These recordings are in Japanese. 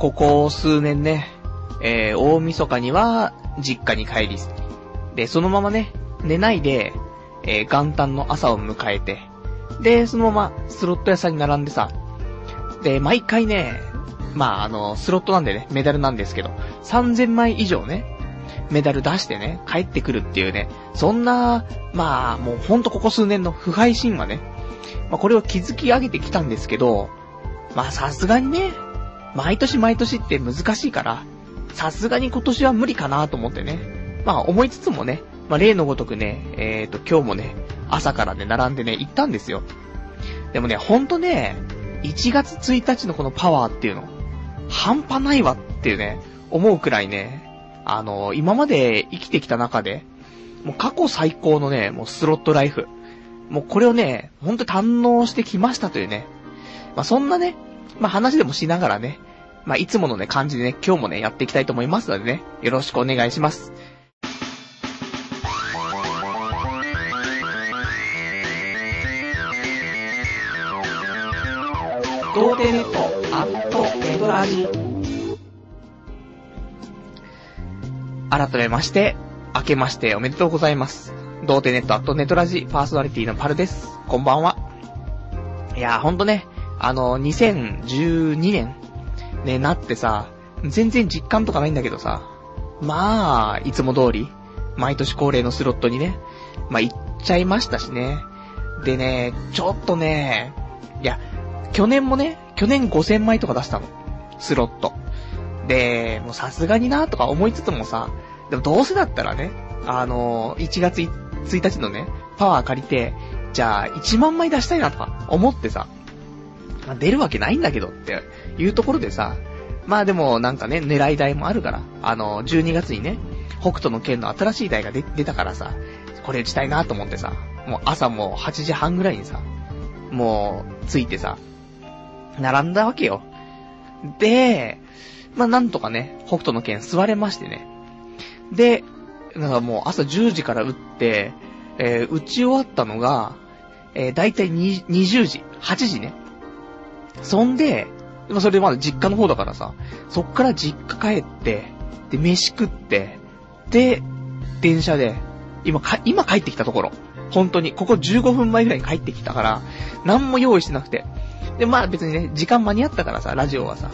ここ数年ね、えー、大晦日には実家に帰り、で、そのままね、寝ないで、えー、元旦の朝を迎えて、で、そのままスロット屋さんに並んでさ、で、毎回ね、まあ、あの、スロットなんでね、メダルなんですけど、3000枚以上ね、メダル出してね、帰ってくるっていうね、そんな、まあ、もうほんとここ数年の腐敗神話ね、まあこれを築き上げてきたんですけど、まあさすがにね、毎年毎年って難しいから、さすがに今年は無理かなと思ってね、まあ思いつつもね、まあ例のごとくね、えっ、ー、と今日もね、朝からね、並んでね、行ったんですよ。でもね、ほんとね、1月1日のこのパワーっていうの、半端ないわっていうね、思うくらいね、あの、今まで生きてきた中で、もう過去最高のね、もうスロットライフ。もうこれをね、ほんと堪能してきましたというね。まあ、そんなね、まあ、話でもしながらね、まあ、いつものね、感じでね、今日もね、やっていきたいと思いますのでね、よろしくお願いします。童貞ネットアットネトラジ改めまして、明けましておめでとうございます。童貞ネットアットネトラジパーソナリティのパルです。こんばんは。いやーほんとね、あの、2012年、ね、なってさ、全然実感とかないんだけどさ、まあ、いつも通り、毎年恒例のスロットにね、まあ行っちゃいましたしね。でね、ちょっとね、いや、去年もね、去年5000枚とか出したの。スロット。で、もうさすがになとか思いつつもさ、でもどうせだったらね、あのー、1月1日のね、パワー借りて、じゃあ1万枚出したいなとか思ってさ、まあ出るわけないんだけどっていうところでさ、まあでもなんかね、狙い台もあるから、あの、12月にね、北斗の剣の新しい台が出たからさ、これ打ちたいなと思ってさ、もう朝もう8時半ぐらいにさ、もう、着いてさ、並んだわけよ。で、まあ、なんとかね、北斗の剣座れましてね。で、なんかもう朝10時から打って、えー、打ち終わったのが、えー、だいたい20時、8時ね。そんで、ま、それでまだ実家の方だからさ、そっから実家帰って、で、飯食って、で、電車で、今か、今帰ってきたところ。本当に、ここ15分前ぐらいに帰ってきたから、何も用意してなくて。で、まあ別にね、時間間に合ったからさ、ラジオはさ、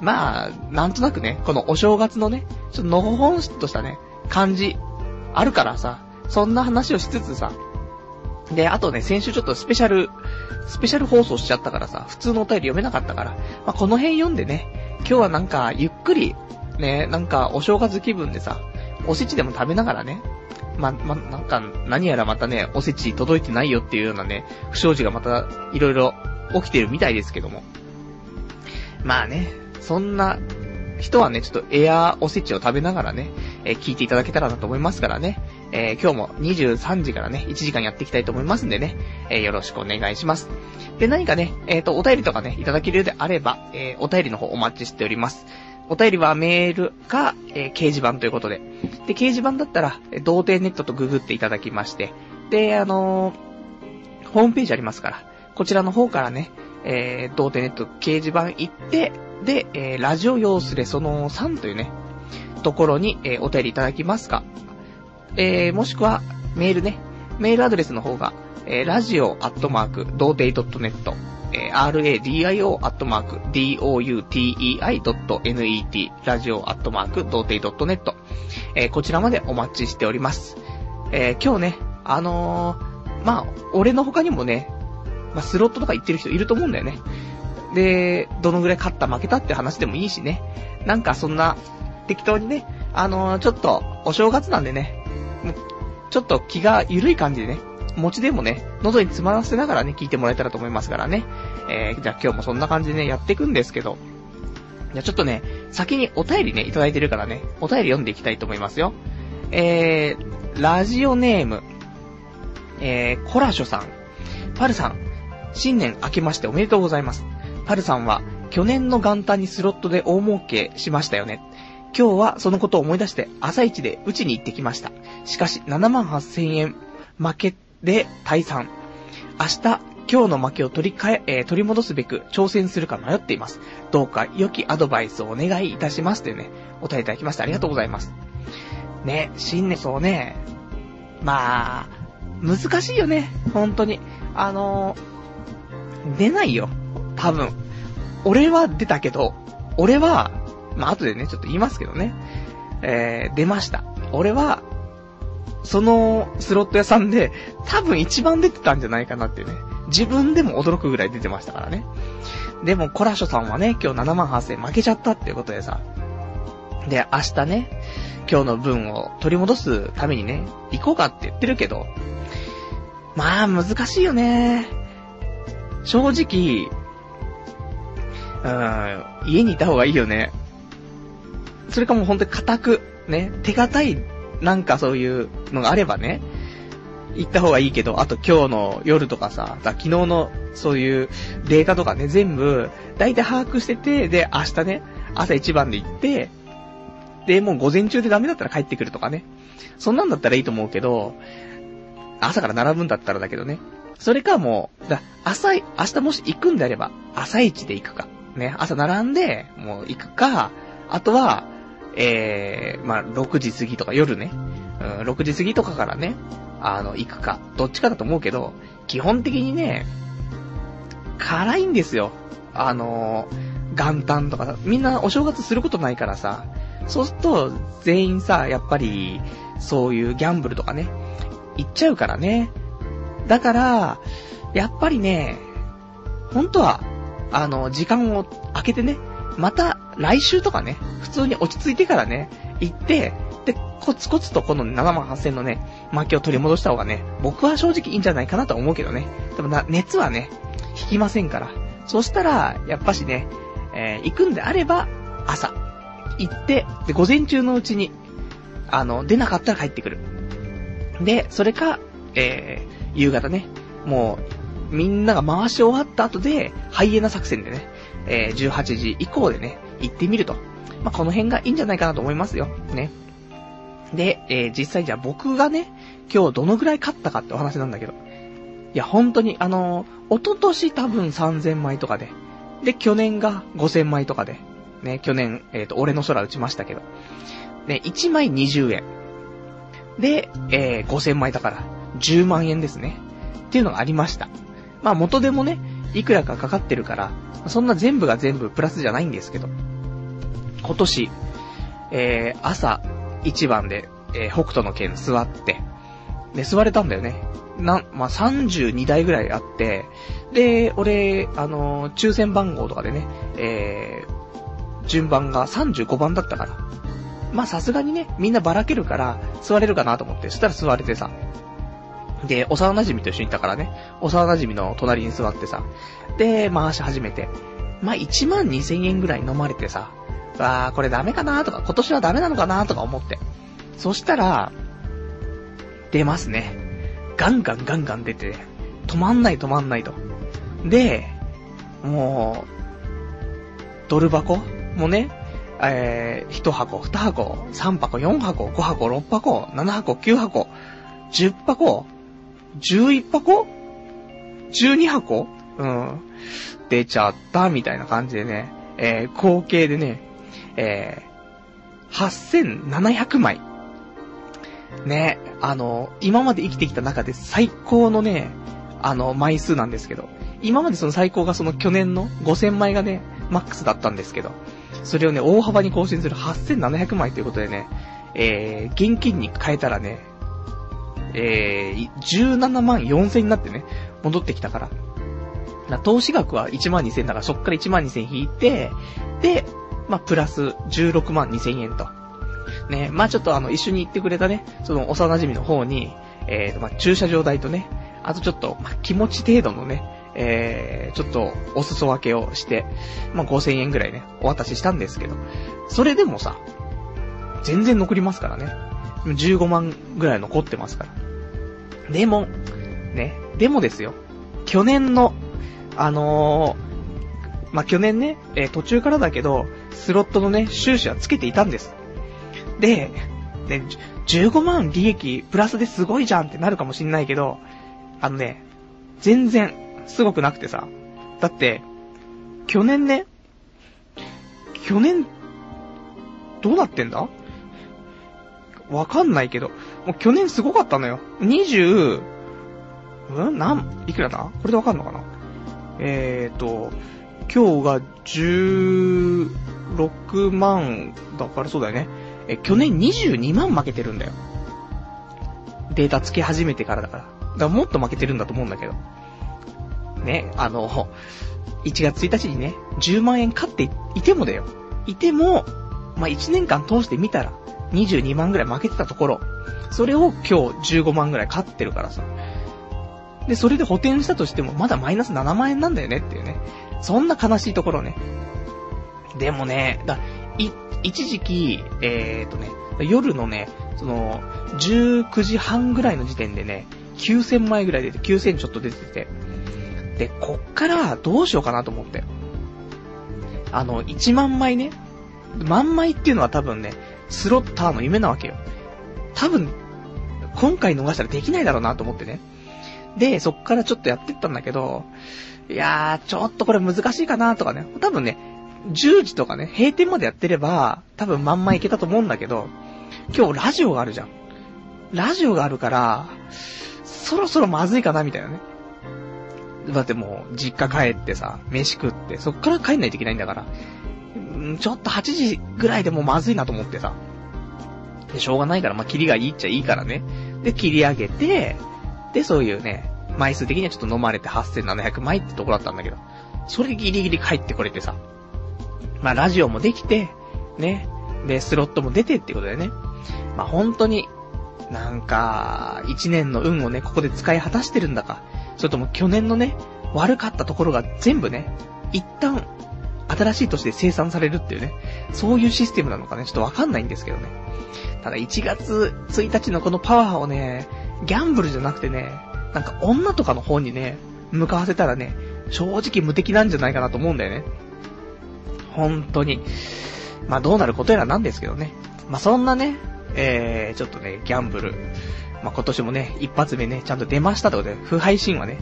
まあ、なんとなくね、このお正月のね、ちょっとのほほんとしたね、感じ、あるからさ、そんな話をしつつさ、で、あとね、先週ちょっとスペシャル、スペシャル放送しちゃったからさ、普通のお便り読めなかったから、まあ、この辺読んでね、今日はなんか、ゆっくり、ね、なんか、お正月気分でさ、おせちでも食べながらね、ま、ま、なんか、何やらまたね、おせち届いてないよっていうようなね、不祥事がまた、いろいろ起きてるみたいですけども。まあね、そんな人はね、ちょっとエアーおせちを食べながらね、えー、聞いていただけたらなと思いますからね、えー、今日も23時からね、1時間やっていきたいと思いますんでね、えー、よろしくお願いします。で、何かね、えっ、と、お便りとかね、いただけるようであれば、えお便りの方お待ちしております。お便りはメールか、え掲示板ということで。で、掲示板だったら、え童貞ネットとググっていただきまして、で、あのホームページありますから、こちらの方からね、えー、童貞ネット掲示板行って、で、えー、ラジオ用スレその3というね、ところに、えー、お便りいただきますか。えー、もしくは、メールね、メールアドレスの方が、えー、ラジオアットマーク、童貞 .net、えー、radio アットマーク、doutei.net、ラジオアットマーク、童貞 .net、えー、こちらまでお待ちしております。えー、今日ね、あのー、まあ、俺の他にもね、まあ、スロットとか言ってる人いると思うんだよね。で、どのぐらい勝った負けたって話でもいいしね。なんかそんな、適当にね、あのー、ちょっと、お正月なんでね、ちょっと気が緩い感じでね、餅でもね、喉に詰まらせながらね、聞いてもらえたらと思いますからね。えー、じゃあ今日もそんな感じでね、やっていくんですけど、じゃあちょっとね、先にお便りね、いただいてるからね、お便り読んでいきたいと思いますよ。えー、ラジオネーム、えー、コラショさん、パルさん、新年明けましておめでとうございます。パルさんは、去年の元旦にスロットで大儲けしましたよね。今日はそのことを思い出して朝一で打ちに行ってきました。しかし7万8000円負けで退散。明日今日の負けを取り替え、え、取り戻すべく挑戦するか迷っています。どうか良きアドバイスをお願いいたしますというね、お便りいただきましてありがとうございます。ね、新年そうね、まあ、難しいよね、本当に。あの、出ないよ、多分。俺は出たけど、俺は、まあ後でね、ちょっと言いますけどね、えー、出ました。俺は、そのスロット屋さんで、多分一番出てたんじゃないかなっていうね。自分でも驚くぐらい出てましたからね。でも、コラショさんはね、今日7万8000負けちゃったっていうことでさ。で、明日ね、今日の分を取り戻すためにね、行こうかって言ってるけど、まあ、難しいよね。正直、うん、家にいた方がいいよね。それかもうほんとに固く、ね、手堅い、なんかそういうのがあればね、行った方がいいけど、あと今日の夜とかさ、昨日のそういうデータとかね、全部、だいたい把握してて、で、明日ね、朝一番で行って、で、もう午前中でダメだったら帰ってくるとかね。そんなんだったらいいと思うけど、朝から並ぶんだったらだけどね。それかもう、だ、朝、明日もし行くんであれば、朝一で行くか。ね、朝並んで、もう行くか、あとは、えー、まあ、6時過ぎとか夜ね、うん、6時過ぎとかからね、あの、行くか。どっちかだと思うけど、基本的にね、辛いんですよ。あの元旦とかさ、みんなお正月することないからさ、そうすると、全員さ、やっぱり、そういうギャンブルとかね、行っちゃうからね。だから、やっぱりね、本当は、あの、時間を空けてね、また来週とかね、普通に落ち着いてからね、行って、で、コツコツとこの7万8000のね、負けを取り戻した方がね、僕は正直いいんじゃないかなと思うけどね。でもな、熱はね、引きませんから。そしたら、やっぱしね、えー、行くんであれば、朝、行って、で、午前中のうちに、あの、出なかったら帰ってくる。で、それか、えー、夕方ね、もう、みんなが回し終わった後で、ハイエナ作戦でね、えー、18時以降でね、行ってみると。まあ、この辺がいいんじゃないかなと思いますよ。ね。で、えー、実際じゃあ僕がね、今日どのぐらい勝ったかってお話なんだけど。いや、本当に、あのー、一昨年多分3000枚とかで。で、去年が5000枚とかで。ね、去年、えっ、ー、と、俺の空打ちましたけど。ね、1枚20円。で、えー、5000枚だから、10万円ですね。っていうのがありました。まあ元でもね、いくらかかかってるから、そんな全部が全部プラスじゃないんですけど。今年、えー、朝一番で、えー、北斗の剣座って、で、座れたんだよね。な、まあ、32台ぐらいあって、で、俺、あのー、抽選番号とかでね、えー、順番が35番だったから。まあ、さすがにね、みんなばらけるから、座れるかなと思って、そしたら座れてさ。で、幼馴染と一緒に行ったからね、幼馴染の隣に座ってさ、で、回し始めて、まあ、1万2000円ぐらい飲まれてさ、わー、これダメかなとか、今年はダメなのかなとか思って。そしたら、出ますね。ガンガンガンガン出て、止まんない止まんないと。で、もう、ドル箱もね、えー、1箱、2箱、3箱、4箱、5箱、6箱、7箱、9箱、10箱、11箱 ?12 箱？うん。出ちゃった、みたいな感じでね、えー、合計でね、えー、8700枚。ね、あの、今まで生きてきた中で最高のね、あの、枚数なんですけど、今までその最高がその去年の5000枚がね、マックスだったんですけど、それをね、大幅に更新する8700枚ということでね、えー、現金に変えたらね、えー、17万4000になってね、戻ってきたから。投資額は1万2000だから、そっから1万2000引いて、で、まあ、プラス16万2000円と。ね、まあ、ちょっとあの、一緒に行ってくれたね、その幼馴染の方に、えー、まあ、駐車場代とね、あとちょっと、まあ、気持ち程度のね、えー、ちょっと、お裾分けをして、まあ、5000円ぐらいね、お渡ししたんですけど、それでもさ、全然残りますからね。15万ぐらい残ってますから。でも、ね、でもですよ。去年の、あのー、まあ、去年ね、えー、途中からだけど、スロットのね、収支はつけていたんです。で、で、15万利益プラスですごいじゃんってなるかもしんないけど、あのね、全然、すごくなくてさ。だって、去年ね、去年、どうなってんだ？わかんないけど、もう去年すごかったのよ。20、うん？なん、いくらだ？これでわかんのかな？えーと、今日が16万だからそうだよね。え、去年22万負けてるんだよ。データつけ始めてからだから。だからもっと負けてるんだと思うんだけど。ね、あの、1月1日にね、10万円勝っていてもだよ。いても、まあ、1年間通してみたら、22万ぐらい負けてたところ、それを今日15万ぐらい勝ってるからさ。で、それで補填したとしても、まだマイナス7万円なんだよねっていうね。そんな悲しいところね。でもね、だ、い、一時期、えーとね、夜のね、その、19時半ぐらいの時点でね、9000枚ぐらい出て、9000ちょっと出てて。で、こっからどうしようかなと思って。あの、1万枚ね、万枚っていうのは多分ね、スロッターの夢なわけよ。多分、今回逃したらできないだろうなと思ってね。で、そっからちょっとやってったんだけど、いやー、ちょっとこれ難しいかなとかね。多分ね、10時とかね、閉店までやってれば、多分まんまいけたと思うんだけど、今日ラジオがあるじゃん。ラジオがあるから、そろそろまずいかなみたいなね。だってもう、実家帰ってさ、飯食って、そっから帰んないといけないんだから、んちょっと8時ぐらいでもまずいなと思ってさ。で、しょうがないから、まあ、切りがいいっちゃいいからね。で、切り上げて、で、そういうね、枚数的にはちょっと飲まれて8700枚ってとこだったんだけど、それギリギリ帰ってこれてさ。まあ、ラジオもできて、ね。で、スロットも出てってことでね。まあ、本当に、なんか、一年の運をね、ここで使い果たしてるんだか、それとも去年のね、悪かったところが全部ね、一旦、新しい年で生産されるっていうね、そういうシステムなのかね、ちょっとわかんないんですけどね。ただ1月1日のこのパワーをね、ギャンブルじゃなくてね、なんか女とかの方にね、向かわせたらね、正直無敵なんじゃないかなと思うんだよね。本当に。まあどうなることやらなんですけどね。まあそんなね、えー、ちょっとね、ギャンブル。まあ今年もね、一発目ね、ちゃんと出ましたってことで、不敗神はね、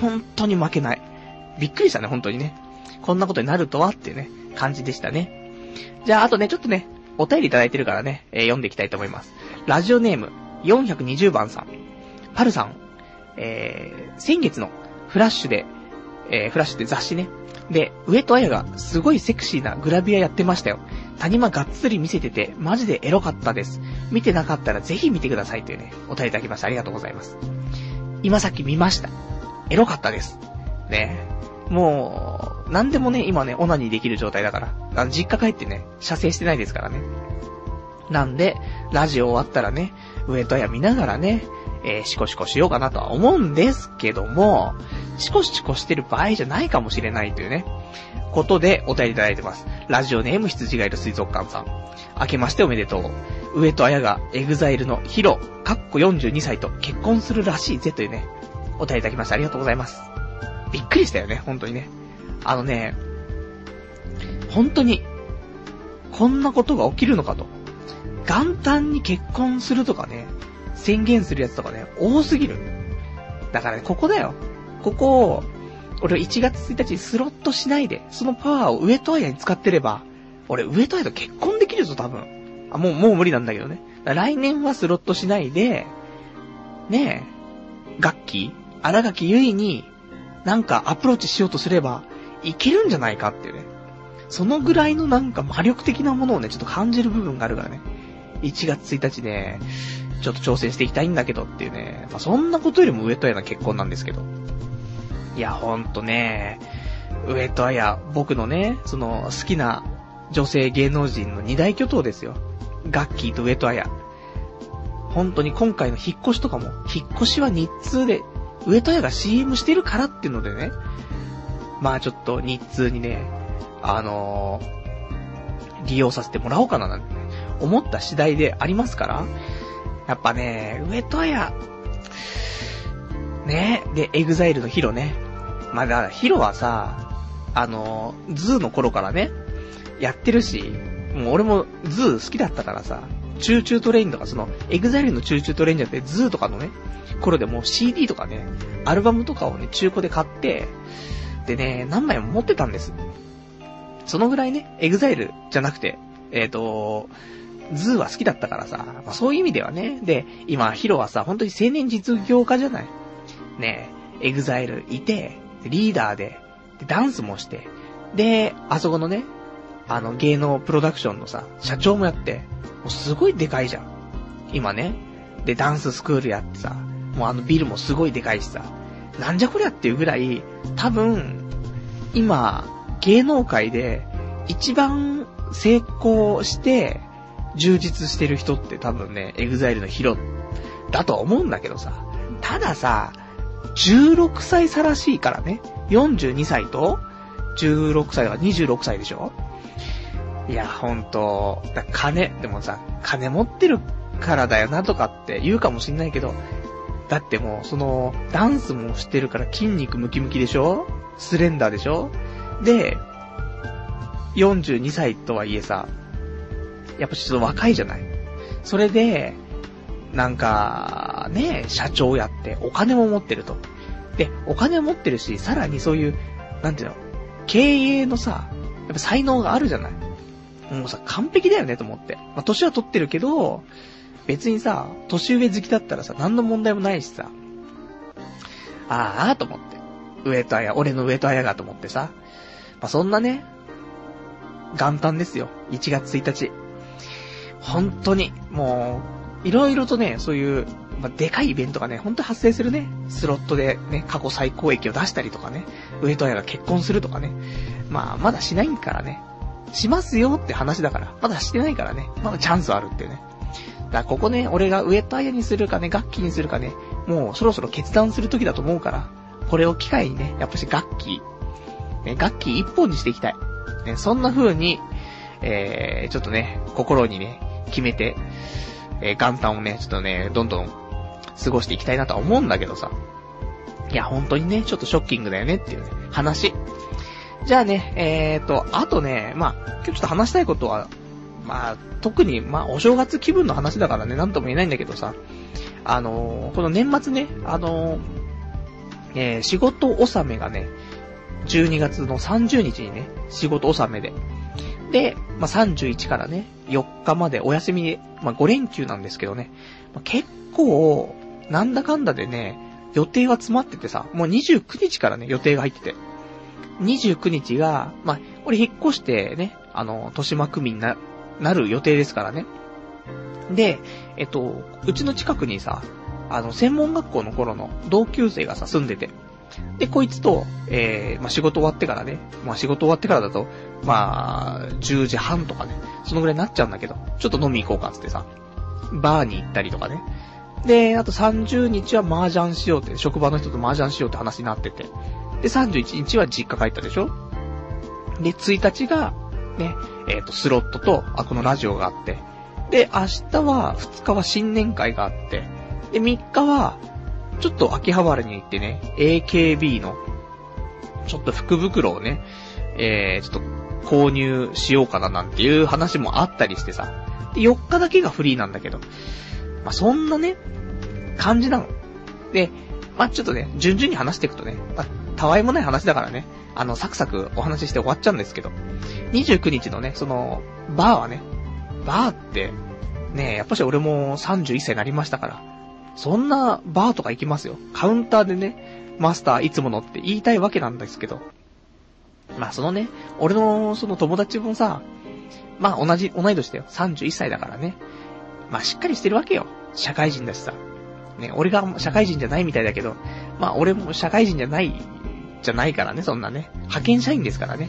本当に負けない。びっくりしたね、本当にね。こんなことになるとはっていうね、感じでしたね。じゃあ、あとね、ちょっとね、お便りいただいてるからね、えー、読んでいきたいと思います。ラジオネーム、420番さん。パルさん、えー、先月のフラッシュで、えー、フラッシュって雑誌ね。で、上戸彩がすごいセクシーなグラビアやってましたよ。谷間がっつり見せてて、マジでエロかったです。見てなかったらぜひ見てくださいというね、お便りいただきました。ありがとうございます。今さっき見ました。エロかったです。ねもう、なんでもね、今ね、オナニーできる状態だから。あの、実家帰ってね、射精してないですからね。なんで、ラジオ終わったらね、上戸彩見ながらね、えー、シコシコしようかなとは思うんですけども、シコシコしてる場合じゃないかもしれないというね、ことでお便りいただいてます。ラジオネーム羊がいる水族館さん。明けましておめでとう。上戸彩が EXILEの HIRO、カッコ42歳と結婚するらしいぜというね、お便りいただきましてありがとうございます。びっくりしたよね、本当にね。あのね、本当に、こんなことが起きるのかと。元旦に結婚するとかね、宣言するやつとかね、多すぎる。だからね、ここだよ。ここを、俺1月1日スロットしないで、そのパワーを上戸彩に使ってれば、俺上戸彩と結婚できるぞ、多分。あ、もう、もう無理なんだけどね。来年はスロットしないで、ねえ、楽器荒垣結衣に、なんかアプローチしようとすれば、いけるんじゃないかっていうね。そのぐらいのなんか魔力的なものをね、ちょっと感じる部分があるからね。1月1日ね、ちょっと挑戦していきたいんだけどっていうね。まあ、そんなことよりも上戸彩な結婚なんですけど。いや、ほんとね、上戸彩、僕のね、その、好きな女性芸能人の二大巨頭ですよ。ガッキーと上戸彩。本当に今回の引っ越しとかも、引っ越しは日通で、上戸彩が CM してるからっていうのでね、まあちょっと日通にね、あのー、利用させてもらおうかななんて、ね思った次第でありますから、やっぱね、上戸彩、ね、で、 EXILEの HIROね。まあ、だから HIROはさ、あのー、 ZOOの頃からね、やってるし、もう俺も ZOO好きだったからさ、 Choo Choo TRAINとか、その、 EXILEの Choo Choo TRAINじゃなくて、ズーとかのね、頃でもう CD とかね、アルバムとかをね、中古で買って、でね、何枚も持ってたんです。そのぐらいね、 EXILEじゃなくて、えっ、ー、と、 ZOOは好きだったからさ、まあ、そういう意味ではね、で、今、 HIROはさ、本当に青年実業家じゃないね EXILEいて、リーダーで、でダンスもして、で、あそこのね、あの、芸能プロダクションのさ、社長もやって、もうすごいでかいじゃん。今ね。で、ダンススクールやってさ、もうあのビルもすごいでかいしさ、なんじゃこりゃっていうぐらい、多分、今、芸能界で一番成功して、充実してる人って多分ね、 EXILEの HIROだと思うんだけどさ。たださ、16歳差らしいからね。42歳と、16歳だから26歳でしょいや、ほんと、だ金、でもさ、金持ってるからだよなとかって言うかもしんないけど、だってもう、その、ダンスもしてるから筋肉ムキムキでしょ？スレンダーでしょ？で、42歳とはいえさ、やっぱちょっと若いじゃない？それで、なんか、ね、社長やって、お金も持ってると。で、お金を持ってるし、さらにそういう、なんていうの、経営のさ、やっぱ才能があるじゃない？もうさ、完璧だよねと思って。まあ、年は取ってるけど、別にさ、年上好きだったらさ、何の問題もないしさ、ああ、と思って。上とあや、俺の上とあやがと思ってさ。まあ、そんなね、元旦ですよ。1月1日。本当に、もう、いろいろとね、そういう、まあ、でかいイベントがね、ほんと発生するね。スロットでね、過去最高益を出したりとかね。上戸彩が結婚するとかね。まあ、まだしないからね。しますよって話だから。まだしてないからね。まだチャンスあるってね。だからここね、俺が上戸彩にするかね、楽器にするかね、もうそろそろ決断する時だと思うから、これを機会にね、やっぱし楽器、ね、楽器一本にしていきたい。ね、そんな風に、えー、ちょっとね、心にね、決めて、えー、元旦をね、ちょっとね、どんどん過ごしていきたいなとは思うんだけどさ。いや、本当にね、ちょっとショッキングだよねっていうね、話。じゃあね、えーと、あとね、まあ、今日ちょっと話したいことは、まあ、特に、まあ、お正月気分の話だからね、なんとも言えないんだけどさ、あのー、この年末ね、あのー、えー、仕事納めがね、12月の30日にね、仕事納めで。で、まあ、31からね、4日までお休みで、まあ、5連休なんですけどね、まあ、結構、なんだかんだでね、予定は詰まっててさ、もう29日からね、予定が入ってて。29日が、まあ、俺引っ越してね、あの、豊島区民な、なる予定ですからね。で、えっと、うちの近くにさ、あの、専門学校の頃の同級生がさ、住んでて。で、こいつと、えー、まあ、仕事終わってからね、まあ、仕事終わってからだと、まあ、10時半とかね、そのぐらいになっちゃうんだけど、ちょっと飲み行こうかつってさ、バーに行ったりとかね。で、あと30日は麻雀しようって、職場の人と麻雀しようって話になってて。で、31日は実家帰ったでしょで、1日が、ね、えっ、ー、と、スロットと、あ、このラジオがあって。で、明日は、2日は新年会があって。で、3日は、ちょっと秋葉原に行ってね、AKB の、ちょっと福袋をね、えー、ちょっと購入しようかななんていう話もあったりしてさ。で、4日だけがフリーなんだけど。まあ、そんなね、感じなの。で、まあ、ちょっとね、順々に話していくとね、まあ、たわいもない話だからね、あの、サクサクお話しして終わっちゃうんですけど、29日のね、その、バーはね、バーって、ねやっぱし俺も31歳になりましたから、そんなバーとか行きますよ。カウンターでね、マスターいつものって言いたいわけなんですけど。まあそのね、俺のその友達もさ、まあ同じ、同い年だよ。31歳だからね。まあしっかりしてるわけよ。社会人だしさ。ね、俺が社会人じゃないみたいだけど、まあ俺も社会人じゃない、じゃないからね、そんなね。派遣社員ですからね。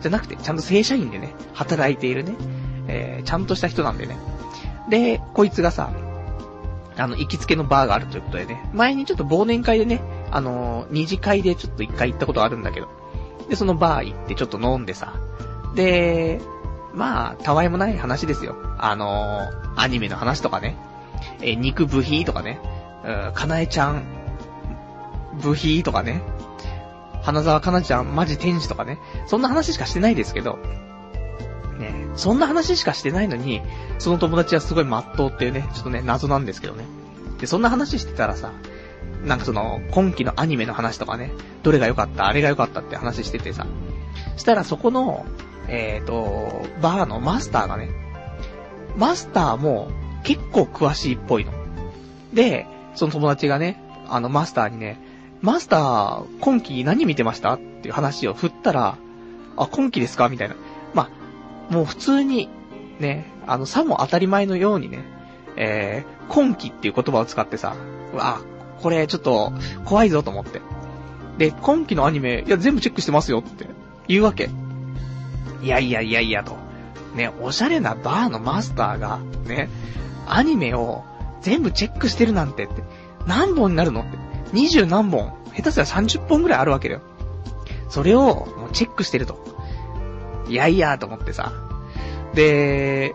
じゃなくて、ちゃんと正社員でね、働いているね、えー、ちゃんとした人なんでね。で、こいつがさ、あの、行きつけのバーがあるということでね、前にちょっと忘年会でね、あのー、二次会でちょっと一回行ったことあるんだけど、で、そのバー行ってちょっと飲んでさ、で、まあ、たわいもない話ですよ。あのー、アニメの話とかね、えー、肉部品とかね、うん、かなえちゃん、部品とかね、花沢かなちゃん、マジ天使とかね、そんな話しかしてないですけど、ね、そんな話しかしてないのに、その友達はすごい真っ当っていうね、ちょっとね、謎なんですけどね。で、そんな話してたらさ、なんかその、今期のアニメの話とかね、どれが良かった、あれが良かったって話しててさ、したらそこの、えっ、ー、と、バーのマスターがね、マスターも結構詳しいっぽいの。で、その友達がね、あのマスターにね、マスター、今期何見てました？っていう話を振ったら、あ、今期ですか？みたいな。まあ、もう普通に、ね、あの、さも当たり前のようにね、えー、今期っていう言葉を使ってさ、うわ、これちょっと怖いぞと思って。で、今期のアニメ、いや、全部チェックしてますよって言うわけ。いやいやいやいやと。ね、おしゃれなバーのマスターが、ね、アニメを全部チェックしてるなんてって、何本になるのって。二十何本、下手すら30本ぐらいあるわけだよ。それを、もうチェックしてると。いやいや、と思ってさ。で、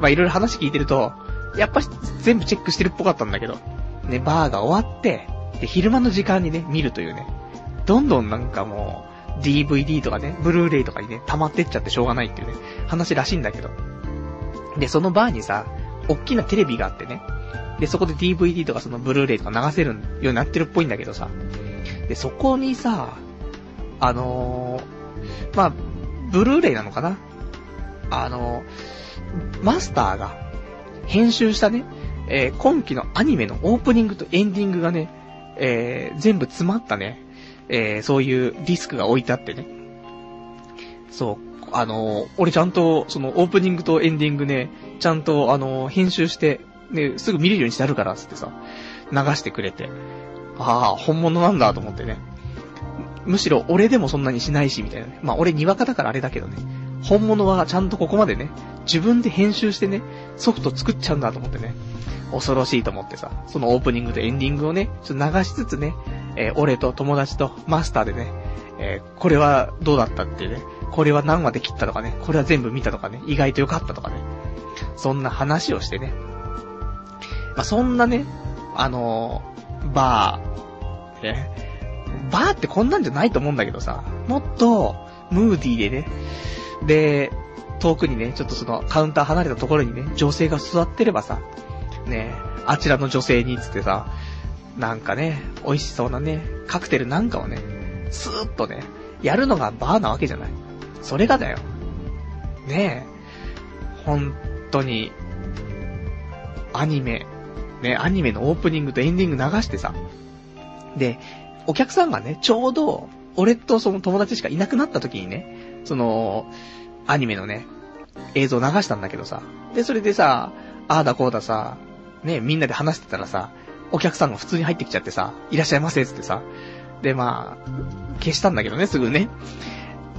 まあ、いろいろ話聞いてると、やっぱ全部チェックしてるっぽかったんだけど、ね、バーが終わって、で、昼間の時間にね、見るというね、どんどんなんかもう、DVD とかね、ブルーレイとかにね、溜まってっちゃってしょうがないっていうね、話らしいんだけど。で、そのバーにさ、おっきなテレビがあってね、で、そこで DVD とかそのブルーレイとか流せるようになってるっぽいんだけどさ、で、そこにさ、あのー、まあ、ブルーレイなのかな？あのー、マスターが編集したね、えー、今期のアニメのオープニングとエンディングがね、えー、全部詰まったね、えー、そういうディスクが置いてあってね。そう、あのー、俺ちゃんと、そのオープニングとエンディングね、ちゃんと、あのー、編集して、ね、すぐ見れるようにしてあるから、つってさ、流してくれて。ああ、本物なんだと思ってね。むしろ俺でもそんなにしないし、みたいなね。まあ俺にわかだからあれだけどね。本物はちゃんとここまでね、自分で編集してね、ソフト作っちゃうんだと思ってね。恐ろしいと思ってさ、そのオープニングとエンディングをね、ちょっと流しつつね、えー、俺と友達とマスターでね、えー、これはどうだったってね、これは何話で切ったとかね、これは全部見たとかね、意外と良かったとかね、そんな話をしてね。まあ、そんなね、あのー、バー、ね、バーってこんなんじゃないと思うんだけどさ、もっと、ムーディーでね、で、遠くにね、ちょっとそのカウンター離れたところにね、女性が座ってればさ、ね、あちらの女性につってさ、なんかね、美味しそうなね、カクテルなんかをね、スーッとね、やるのがバーなわけじゃない。それがだよ。ねえ、本当に、アニメ、ね、アニメのオープニングとエンディング流してさ、で、お客さんがね、ちょうど、俺とその友達しかいなくなった時にね、その、アニメのね、映像流したんだけどさ、で、それでさ、ああだこうださ、ね、みんなで話してたらさ、お客さんが普通に入ってきちゃってさ、いらっしゃいませつってさ、で、まあ、消したんだけどね、すぐね。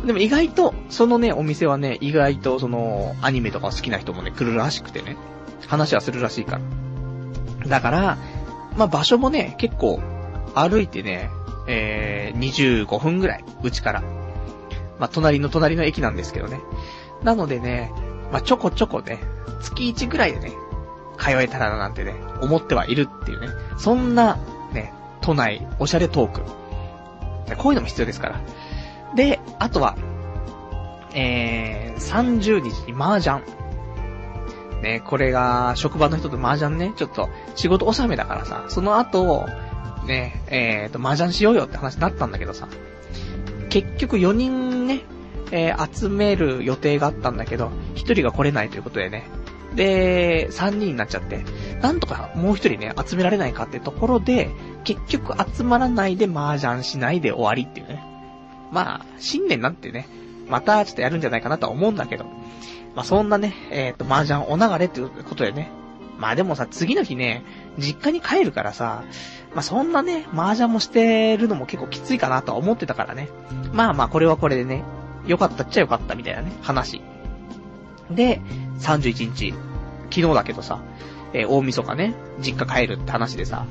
でも意外と、そのね、お店はね、意外とその、アニメとか好きな人もね、来るらしくてね、話はするらしいから。だから、まあ場所もね、結構、歩いてね、えー、25分ぐらい、うちから。まあ隣の隣の駅なんですけどね。なのでね、まあちょこちょこね、月1ぐらいでね、通えたらななんてね、思ってはいるっていうね。そんな、ね、都内、おしゃれトーク。こういうのも必要ですから。で、あとは、えー、30日に麻雀。ね、これが、職場の人と麻雀ね、ちょっと、仕事納めだからさ、その後、ね、えーと、麻雀しようよって話になったんだけどさ、結局4人ね、えー、集める予定があったんだけど、1人が来れないということでね、で、3人になっちゃって、なんとかもう一人ね、集められないかってところで、結局集まらないで麻雀しないで終わりっていうね。まあ、新年なんてね、またちょっとやるんじゃないかなとは思うんだけど。まあそんなね、えっ、ー、と、麻雀お流れっていうことでね。まあでもさ、次の日ね、実家に帰るからさ、まあそんなね、麻雀もしてるのも結構きついかなとは思ってたからね。まあまあこれはこれでね、良かったっちゃ良かったみたいなね、話。で、31日、昨日だけどさ、えー、大晦日ね、実家帰るって話でさ。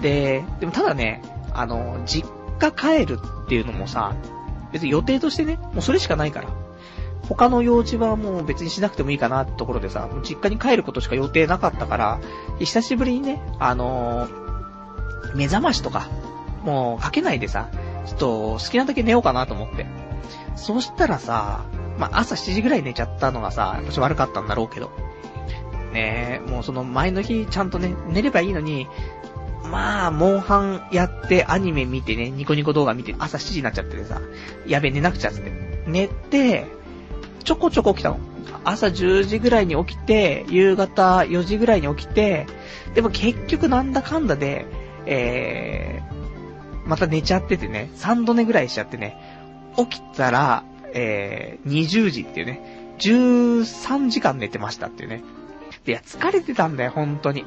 で、でもただね、あの、実家帰るっていうのもさ、別に予定としてね、もうそれしかないから。他の用事はもう別にしなくてもいいかなってところでさ、実家に帰ることしか予定なかったから、久しぶりにね、あのー、目覚ましとか、もうかけないでさ、ちょっと好きなだけ寝ようかなと思って。そしたらさ、まあ、朝7時ぐらい寝ちゃったのがさ、私悪かったんだろうけど。ねえ、もうその前の日ちゃんとね、寝ればいいのに、まあ、モンハンやってアニメ見てね、ニコニコ動画見て朝7時になっちゃっててさ、やべ、寝なくちゃって。寝て、ちょこちょこ起きたの。朝10時ぐらいに起きて、夕方4時ぐらいに起きて、でも結局なんだかんだで、えー、また寝ちゃっててね、3度寝ぐらいしちゃってね、起きたら、えー、20時っていうね、13時間寝てましたっていうね。いや、疲れてたんだよ、本当に。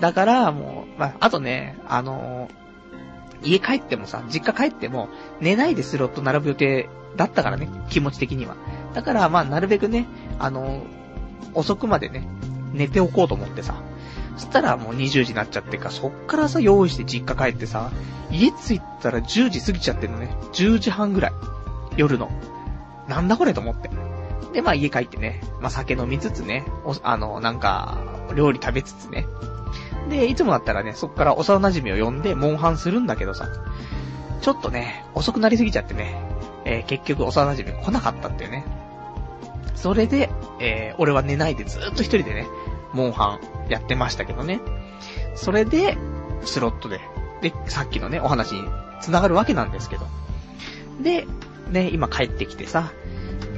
だから、もう、まあ、あとね、あのー、家帰ってもさ、実家帰っても、寝ないでスロット並ぶ予定だったからね、気持ち的には。だから、まあ、なるべくね、あの、遅くまでね、寝ておこうと思ってさ。そしたらもう20時になっちゃってか、そっからさ、用意して実家帰ってさ、家着いたら10時過ぎちゃってんのね。10時半ぐらい。夜の。なんだこれと思って。で、まあ家帰ってね、まあ酒飲みつつね、お、あの、なんか、料理食べつつね。で、いつもだったらね、そっから幼馴染を呼んで、モンハンするんだけどさ、ちょっとね、遅くなりすぎちゃってね、えー、結局幼馴染来なかったっていうね。それで、えー、俺は寝ないでずっと一人でね、モンハンやってましたけどね。それで、スロットで、で、さっきのね、お話に繋がるわけなんですけど。で、ね、今帰ってきてさ、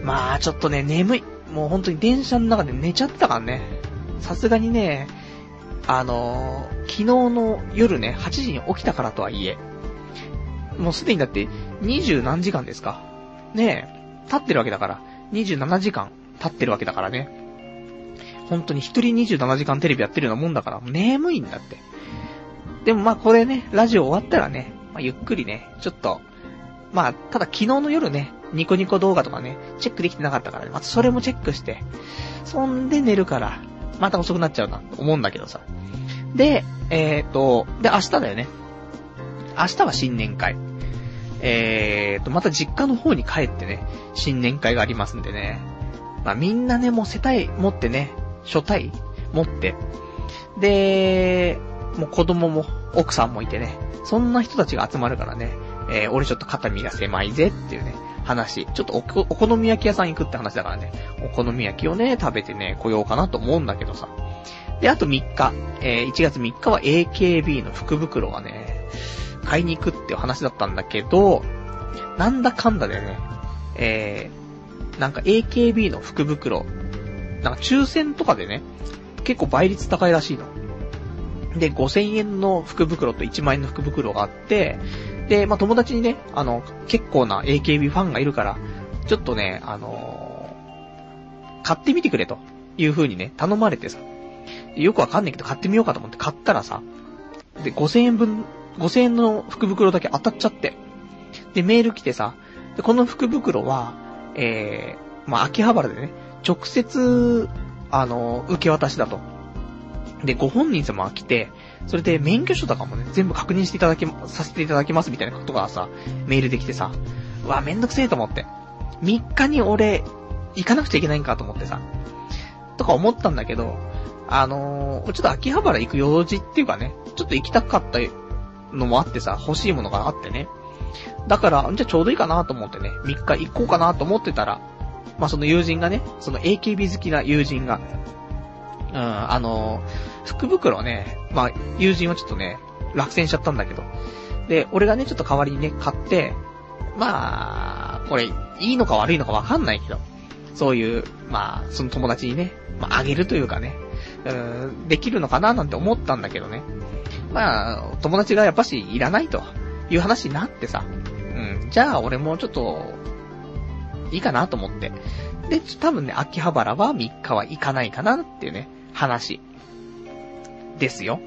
まあ、ちょっとね、眠い。もう本当に電車の中で寝ちゃったからね。さすがにね、あのー、昨日の夜ね、8時に起きたからとはいえ、もうすでにだって、20何時間ですか。ねえ、経ってるわけだから、27時間経ってるわけだからね。本当に一人27時間テレビやってるようなもんだから、眠いんだって。でもまあこれね、ラジオ終わったらね、まあ、ゆっくりね、ちょっと、まあ、ただ昨日の夜ね、ニコニコ動画とかね、チェックできてなかったからね、またそれもチェックして、そんで寝るから、また遅くなっちゃうな、と思うんだけどさ。で、えーと、で、明日だよね。明日は新年会。えーと、また実家の方に帰ってね、新年会がありますんでね。まあみんなね、もう世帯持ってね、初対持って、で、もう子供も奥さんもいてね、そんな人たちが集まるからね、えー、俺ちょっと肩身が狭いぜっていうね、話。ちょっとおお好み焼き屋さん行くって話だからね、お好み焼きをね、食べてね、来ようかなと思うんだけどさ。で、あと3日、えー、1月3日は AKB の福袋はね、買いに行くっていう話だったんだけど、なんだかんだでね、えー、なんか AKB の福袋、なんか抽選とかでね、結構倍率高いらしいの。で、5000円の福袋と1万円の福袋があって、で、まあ、友達にね、あの、結構な AKB ファンがいるから、ちょっとね、あのー、買ってみてくれという風にね、頼まれてさ。よくわかんないけど買ってみようかと思って買ったらさ、で、5000円分、5000円の福袋だけ当たっちゃって。で、メール来てさ、で、この福袋は、えー、まあ、秋葉原でね、直接、あの、受け渡しだと。で、ご本人様が来て、それで免許証とかもね、全部確認していただき、させていただきますみたいなことがさ、メールできてさ、うわ、めんどくせえと思って。3日に俺、行かなくちゃいけないんかと思ってさ、とか思ったんだけど、あのー、ちょっと秋葉原行く用事っていうかね、ちょっと行きたかったのもあってさ、欲しいものがあってね。だから、じゃあちょうどいいかなと思ってね、3日行こうかなと思ってたら、まあ、その友人がね、その AKB 好きな友人が、うん、あの、福袋ね、まあ、友人はちょっとね、落選しちゃったんだけど。で、俺がね、ちょっと代わりにね、買って、まあ、これ、いいのか悪いのかわかんないけど、そういう、まあ、その友達にね、まあ、あげるというかね、うん、できるのかななんて思ったんだけどね。まあ、友達がやっぱしいらないという話になってさ、うん、じゃあ俺もちょっと、いいかなと思って。で、多分ね、秋葉原は3日は行かないかなっていうね、話。ですよ。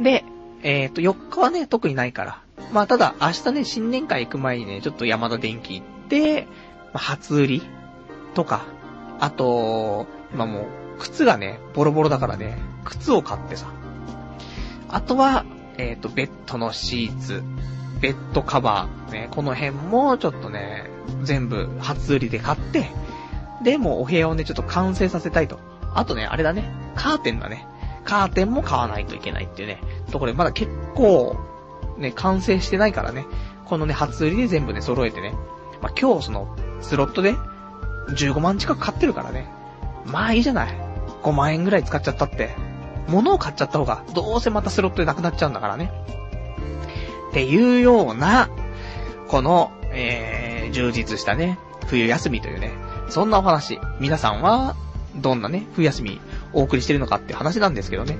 で、えっ、ー、と、4日はね、特にないから。まあ、ただ、明日ね、新年会行く前にね、ちょっと山田電機行って、ま、初売りとか、あと、今もう、靴がね、ボロボロだからね、靴を買ってさ。あとは、えっ、ー、と、ベッドのシーツ、ベッドカバー、ね、この辺もちょっとね、全部初売りで買って、で、もお部屋をね、ちょっと完成させたいと。あとね、あれだね、カーテンだね。カーテンも買わないといけないっていうね、ところでまだ結構、ね、完成してないからね、このね、初売りで全部ね、揃えてね、まあ、今日その、スロットで、15万近く買ってるからね。まあいいじゃない。5万円ぐらい使っちゃったって。物を買っちゃった方が、どうせまたスロットでなくなっちゃうんだからね。っていうような、この、えー、充実したね、冬休みというね、そんなお話、皆さんは、どんなね、冬休みお送りしてるのかって話なんですけどね。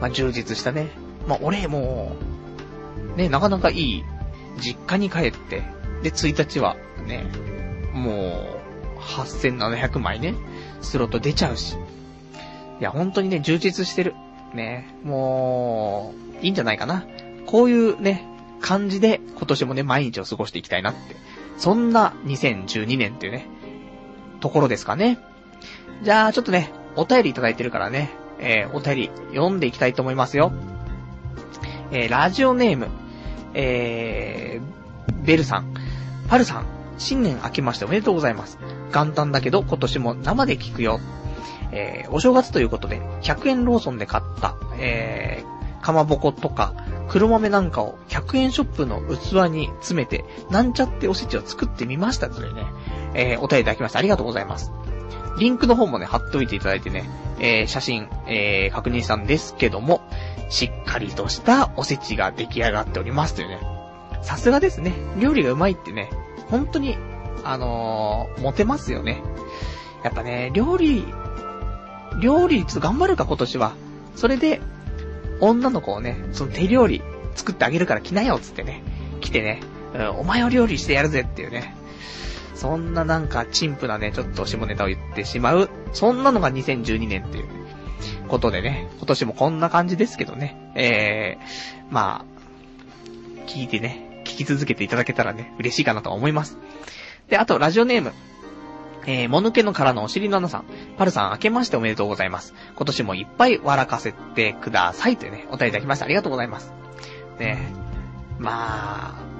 まあ、充実したね。まあ、俺もう、ね、なかなかいい、実家に帰って、で、1日は、ね、もう、8700枚ね、スロット出ちゃうし。いや、本当にね、充実してる。ね、もう、いいんじゃないかな。こういうね、感じで今年もね、毎日を過ごしていきたいなって。そんな2012年っていうね、ところですかね。じゃあ、ちょっとね、お便りいただいてるからね、えー、お便り読んでいきたいと思いますよ。えー、ラジオネーム、えー、ベルさん、パルさん、新年明けましておめでとうございます。元旦だけど今年も生で聞くよ。えー、お正月ということで、100円ローソンで買った、えー、かまぼことか、黒豆なんかを100円ショップの器に詰めて、なんちゃっておせちを作ってみましたというね、えー、お便りいただきましてありがとうございます。リンクの方もね、貼っておいていただいてね、えー、写真、えー、確認したんですけども、しっかりとしたおせちが出来上がっておりますというね。さすがですね。料理がうまいってね、本当に、あのー、モテますよね。やっぱね、料理料理、ちょっと頑張るか今年は。それで、女の子をね、その手料理作ってあげるから来なよつってね、来てね、うん、お前を料理してやるぜっていうね。そんななんか、陳腐なね、ちょっと下ネタを言ってしまう。そんなのが2012年っていうことでね、今年もこんな感じですけどね。えー、まあ、聞いてね、聞き続けていただけたらね、嬉しいかなと思います。で、あと、ラジオネーム、えー、もぬけの殻のお尻の穴さん。パルさん、明けましておめでとうございます。今年もいっぱい笑かせてください。というね、お便りいただきました。ありがとうございます。ねまあ、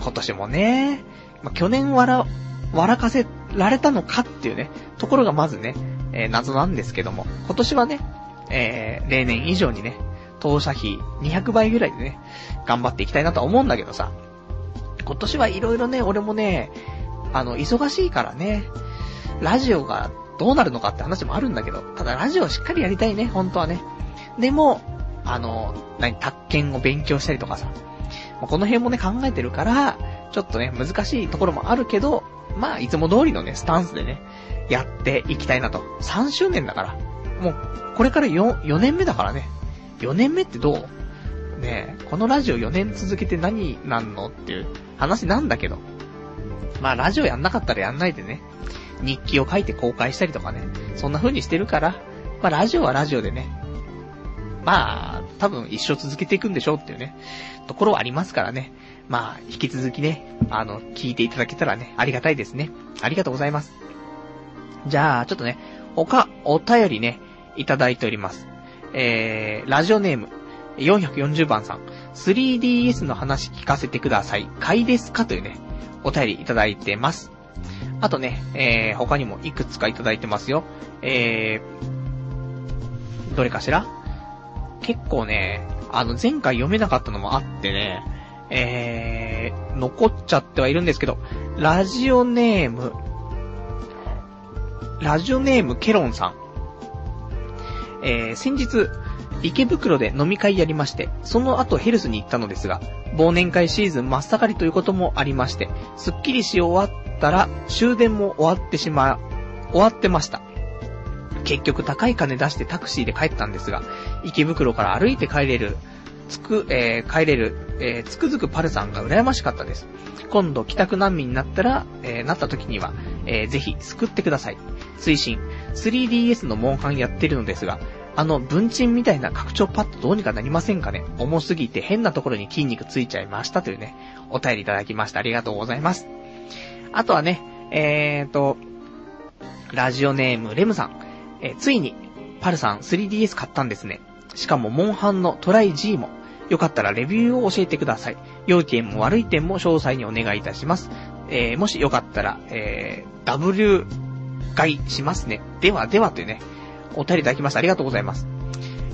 今年もね、まあ、去年笑、笑かせられたのかっていうね、ところがまずね、えー、謎なんですけども、今年はね、えー、例年以上にね、当社費200倍ぐらいでね、頑張っていきたいなとは思うんだけどさ、今年はいろいろね、俺もね、あの、忙しいからね、ラジオがどうなるのかって話もあるんだけど、ただラジオしっかりやりたいね、本当はね。でも、あの、何、宅建を勉強したりとかさ、この辺もね、考えてるから、ちょっとね、難しいところもあるけど、まあ、いつも通りのね、スタンスでね、やっていきたいなと。3周年だから。もう、これから 4, 4年目だからね。4年目ってどう？ねこのラジオ4年続けて何なんのっていう話なんだけど。まあ、ラジオやんなかったらやんないでね、日記を書いて公開したりとかね、そんな風にしてるから、まあ、ラジオはラジオでね、まあ、多分一生続けていくんでしょうっていうね、ところはありますからね。まあ、引き続きね、あの、聞いていただけたらね、ありがたいですね。ありがとうございます。じゃあ、ちょっとね、他、お便りね、いただいております。えー、ラジオネーム、440番さん。3DS の話聞かせてください。買いですか？というね、お便りいただいてます。あとね、えー、他にもいくつかいただいてますよ。えー、どれかしら？結構ね、あの、前回読めなかったのもあってね、えー、残っちゃってはいるんですけど、ラジオネーム、ラジオネームケロンさん。えー、先日、池袋で飲み会やりまして、その後ヘルスに行ったのですが、忘年会シーズン真っ盛りということもありまして、すっきりし終わったら終電も終わってしま、終わってました。結局高い金出してタクシーで帰ったんですが、池袋から歩いて帰れる、つく、えー、帰れる、えー、つくづくパルさんが羨ましかったです。今度帰宅難民になったら、えー、なった時には、えー、ぜひ救ってください。推進、3DS のモンハンやってるのですが、あの、文鎮みたいな拡張パッドどうにかなりませんかね？重すぎて変なところに筋肉ついちゃいましたというね、お便りいただきました。ありがとうございます。あとはね、えーと、ラジオネームレムさん。えー、ついに、パルさん 3DS 買ったんですね。しかも、モンハンのトライ G も。よかったらレビューを教えてください。良い点も悪い点も詳細にお願いいたします。えー、もしよかったら、えー、W 買いしますね。ではではというね、お便りいただきました。ありがとうございます。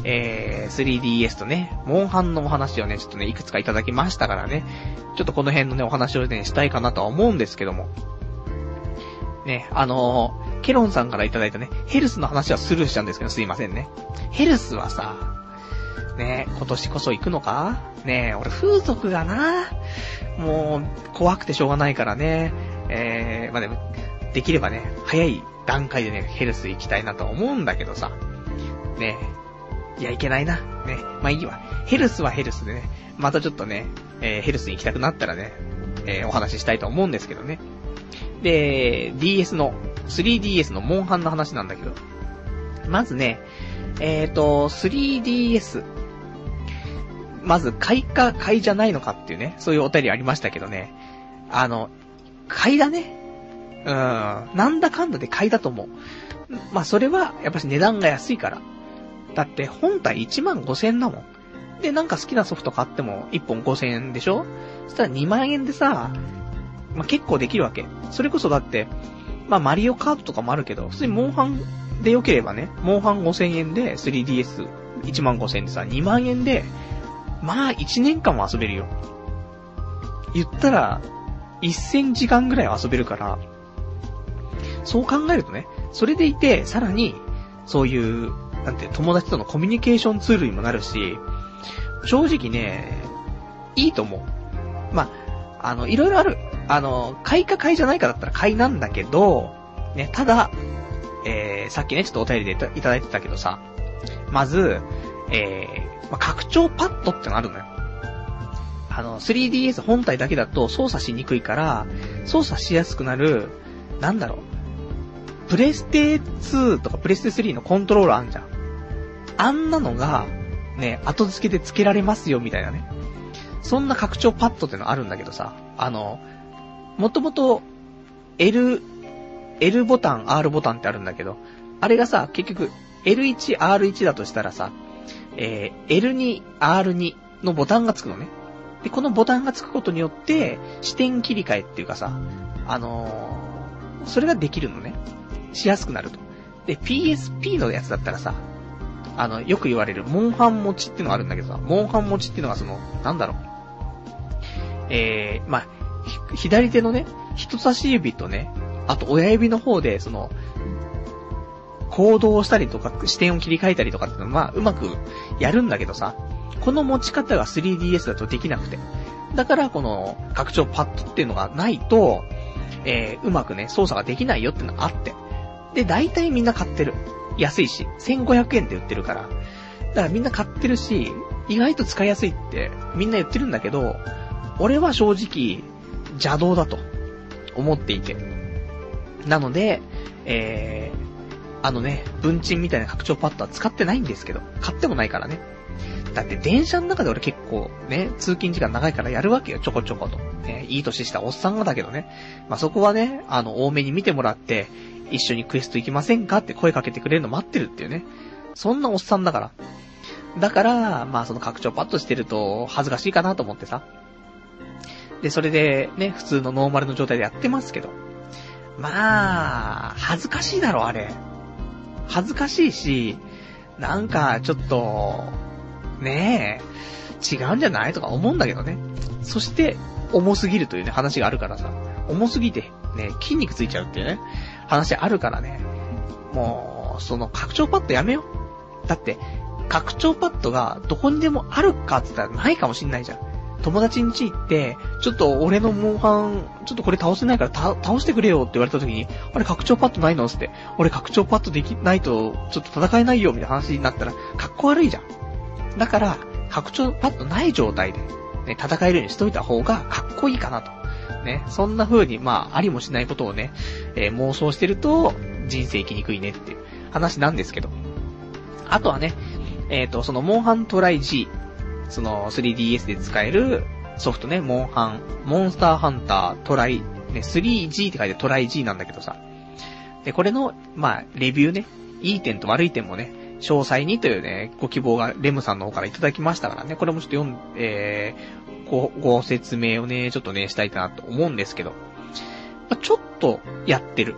えー、3DS とね、モンハンのお話をね、ちょっとね、いくつかいただきましたからね、ちょっとこの辺のね、お話をね、したいかなとは思うんですけども。ね、あのー、ケロンさんからいただいたね、ヘルスの話はスルーしちゃうんですけど、すいませんね。ヘルスはさ、ね、今年こそ行くのか？ね俺風俗がな、もう、怖くてしょうがないからね、えー、まあ、でも、できればね、早い段階でね、ヘルス行きたいなと思うんだけどさ、ねいや、いけないな。ね。まあいいわ。ヘルスはヘルスでね、またちょっとね、えー、ヘルスに行きたくなったらね、えー、お話ししたいと思うんですけどね。で、DS の、3DS のモンハンの話なんだけど、まずね、えっ、ー、と、3DS、まず買いか買いじゃないのかっていうね、そういうお便りありましたけどね、あの、買いだね。うん、なんだかんだで買いだと思う。まあそれは、やっぱし値段が安いから。だって本体1万5千円だもん。で、なんか好きなソフト買っても1本5千円でしょ？そしたら2万円でさ、まあ、結構できるわけ。それこそだって、まあ、マリオカートとかもあるけど、普通にモンハンで良ければね、モンハン5千円で 3DS1 万5千円でさ、2万円で、まあ1年間も遊べるよ。言ったら、1000時間ぐらい遊べるから、そう考えるとね、それでいて、さらに、そういうなんて、友達とのコミュニケーションツールにもなるし、正直ね、いいと思う。まあ、あの、いろいろある。あの、買いか買いじゃないかだったら買いなんだけど、ね、ただ、えー、さっきね、ちょっとお便りでいただいてたけどさ、まず、えー、まあ、拡張パッドってのあるのよ。あの、3DS 本体だけだと操作しにくいから、操作しやすくなる、なんだろう、プレステ2とかプレステ3のコントローラーあんじゃん。あんなのが、ね、後付けで付けられますよ、みたいなね。そんな拡張パッドってのあるんだけどさ、あの、もともと、L、L ボタン、R ボタンってあるんだけど、あれがさ、結局、L1、R1 だとしたらさ、えー、L2、R2 のボタンがつくのね。で、このボタンがつくことによって、視点切り替えっていうかさ、あのー、それができるのね。しやすくなると。で、PSP のやつだったらさ、あの、よく言われる、モンハン持ちっていうのがあるんだけどさ、モンハン持ちっていうのがその、なんだろう。えー、まあ、左手のね、人差し指とね、あと親指の方で、その、行動したりとか、視点を切り替えたりとかっていうのは、まあ、うまくやるんだけどさ、この持ち方が 3DS だとできなくて。だから、この、拡張パッドっていうのがないと、えー、うまくね、操作ができないよっていうのがあって。で、大体みんな買ってる。安いし、1500円で売ってるから。だからみんな買ってるし、意外と使いやすいってみんな言ってるんだけど、俺は正直、邪道だと思っていて。なので、えー、あのね、文鎮みたいな拡張パッドは使ってないんですけど、買ってもないからね。だって電車の中で俺結構ね、通勤時間長いからやるわけよ、ちょこちょこと。ね、いい年したおっさんがだけどね。まあ、そこはね、あの、多めに見てもらって、一緒にクエスト行きませんか？って声かけてくれるの待ってるっていうね。そんなおっさんだから。だから、まあその拡張パッドしてると恥ずかしいかなと思ってさ。で、それでね、普通のノーマルの状態でやってますけど。まあ、恥ずかしいだろ、あれ。恥ずかしいし、なんか、ちょっと、ねえ、違うんじゃないとか思うんだけどね。そして、重すぎるというね、話があるからさ。重すぎて、ね、筋肉ついちゃうっていうね。話あるからね。もう、その拡張パッドやめよう。だって、拡張パッドがどこにでもあるかって言ったらないかもしんないじゃん。友達ん家行って、ちょっと俺のモンハン、ちょっとこれ倒せないから倒してくれよって言われた時に、あれ拡張パッドないのつって。俺拡張パッドできないと、ちょっと戦えないよみたいな話になったら、かっこ悪いじゃん。だから、拡張パッドない状態で、ね、戦えるようにしといた方がかっこいいかなと。ね、そんな風に、まあ、ありもしないことをね、えー、妄想してると、人生生きにくいねっていう話なんですけど。あとはね、えっ、ー、と、その、モンハントライ G、その 3DS で使えるソフトね、モンハン、モンスターハンタートライ、ね、3G って書いてトライ G なんだけどさ。で、これの、まあ、レビューね、いい点と悪い点もね、詳細にというね、ご希望がレムさんの方からいただきましたからね、これもちょっと読ん、えー、ご、ご説明をね、ちょっとね、したいかなと思うんですけど。まあ、ちょっと、やってる。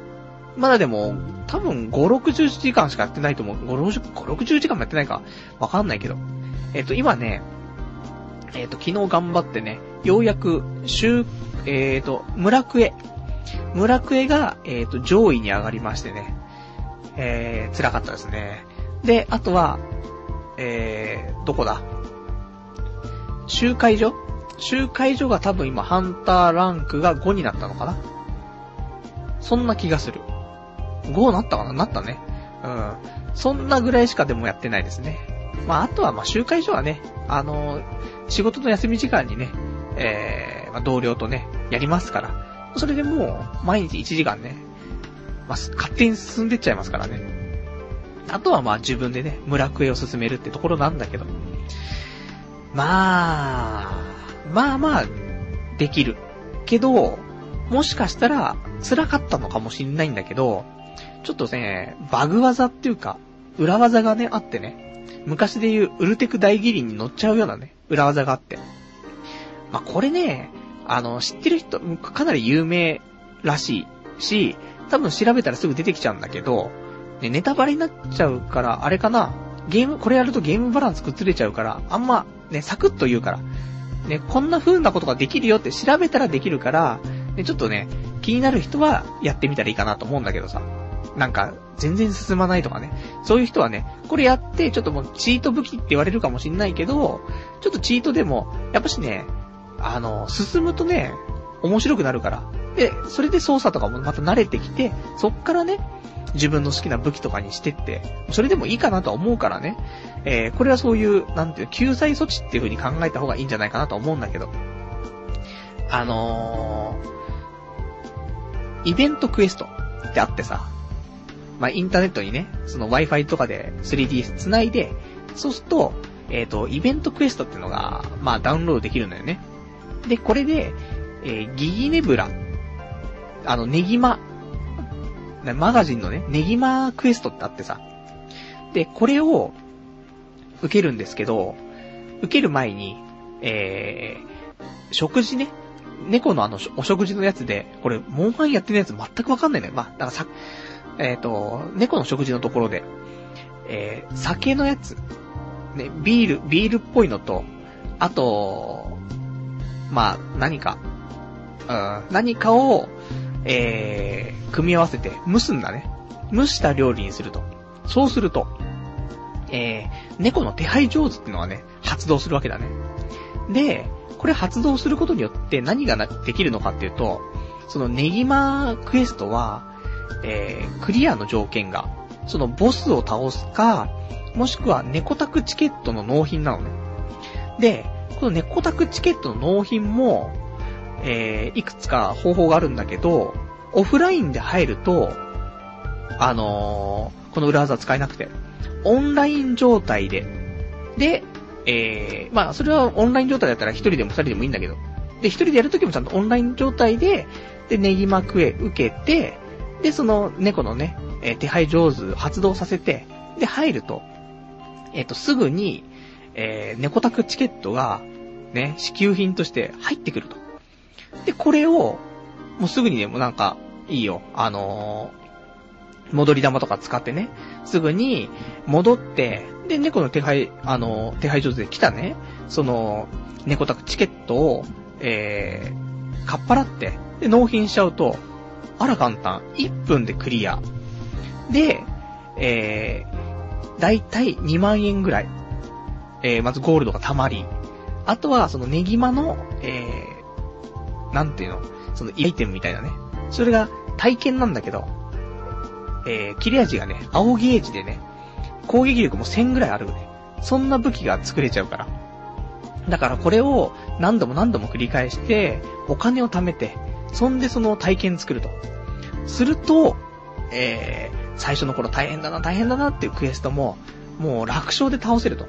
まだでも、多分5、60時間しかやってないと思う。5、60、5 60時間もやってないかわかんないけど。えっ、と、今ね、えっ、と、昨日頑張ってね、ようやく、週、えっ、と、村クエ。村クエが、えっ、と、上位に上がりましてね、えー、辛かったですね。で、あとは、えー、どこだ？集会所？集会所が多分今、ハンターランクが5になったのかな？そんな気がする。5なったかな？なったね。うん。そんなぐらいしかでもやってないですね。まあ、あとは、ま、集会所はね、あのー、仕事の休み時間にね、えー、まあ、同僚とね、やりますから。それでもう、毎日1時間ね、まあ、勝手に進んでっちゃいますからね。あとはまあ自分でね、村クエを進めるってところなんだけど。まあ、まあまあ、できる。けど、もしかしたら、辛かったのかもしんないんだけど、ちょっとね、バグ技っていうか、裏技がね、あってね、昔で言うウルテク大義林に乗っちゃうようなね、裏技があって。まあ、これね、あの、知ってる人、かなり有名らしいし、多分調べたらすぐ出てきちゃうんだけど、ね、ネタバレになっちゃうから、あれかなゲーム、これやるとゲームバランス崩れちゃうから、あんま、ね、サクッと言うから。ね、こんな風なことができるよって調べたらできるから、ね、ちょっとね、気になる人はやってみたらいいかなと思うんだけどさ。なんか、全然進まないとかね。そういう人はね、これやって、ちょっともうチート武器って言われるかもしんないけど、ちょっとチートでも、やっぱしね、あの、進むとね、面白くなるから。で、それで操作とかもまた慣れてきて、そっからね、自分の好きな武器とかにしてって、それでもいいかなとは思うからね。えー、これはそういう、なんていう、救済措置っていう風に考えた方がいいんじゃないかなと思うんだけど。あのー、イベントクエストってあってさ、まあ、インターネットにね、その Wi-Fi とかで 3DS 繋いで、そうすると、えっ、ー、と、イベントクエストっていうのが、まあ、ダウンロードできるんだよね。で、これで、えー、ギギネブラ、あの、ネギマ、マガジンのね、ネギマクエストってあってさ。で、これを、受けるんですけど、受ける前に、えー、食事ね、猫のあの、お食事のやつで、これ、モンハンやってるやつ全くわかんないのよ。まあ、だからさ、えっ、ー、と、猫の食事のところで、えー、酒のやつ、ね、ビール、ビールっぽいのと、あと、まあ、何か、うん、何かを、えー、組み合わせて蒸すんだね。蒸した料理にすると。そうすると、えー、猫の手配上手ってのがね、発動するわけだね。で、これ発動することによって何ができるのかっていうと、そのネギマクエストは、えー、クリアの条件が、そのボスを倒すか、もしくは猫タクチケットの納品なのね。で、この猫タクチケットの納品も、えー、いくつか方法があるんだけど、オフラインで入ると、あのー、この裏技使えなくて、オンライン状態で、で、えー、まあ、それはオンライン状態だったら一人でも二人でもいいんだけど、で、一人でやるときもちゃんとオンライン状態で、で、ネギマクへ受けて、で、その猫のね、えー、手配上手発動させて、で、入ると、えっ、ー、と、すぐに、えー、猫宅チケットが、ね、支給品として入ってくると。で、これを、もうすぐにでもなんか、いいよ。あのー、戻り玉とか使ってね、すぐに戻って、で、猫の手配、あのー、手配上手で来たね、その、猫宅チケットを、えー、かっぱらって、で、納品しちゃうと、あら簡単。1分でクリア。で、えー、だいたい2万円ぐらい。えー、まずゴールドが溜まり。あとは、そのネギマの、えー、なんていうの？そのアイテムみたいなね。それが体験なんだけど、えー、切れ味がね、青ゲージでね、攻撃力も1000ぐらいあるね。そんな武器が作れちゃうから。だからこれを何度も何度も繰り返して、お金を貯めて、そんでその体験作ると。すると、えー、最初の頃大変だな、大変だなっていうクエストも、もう楽勝で倒せると。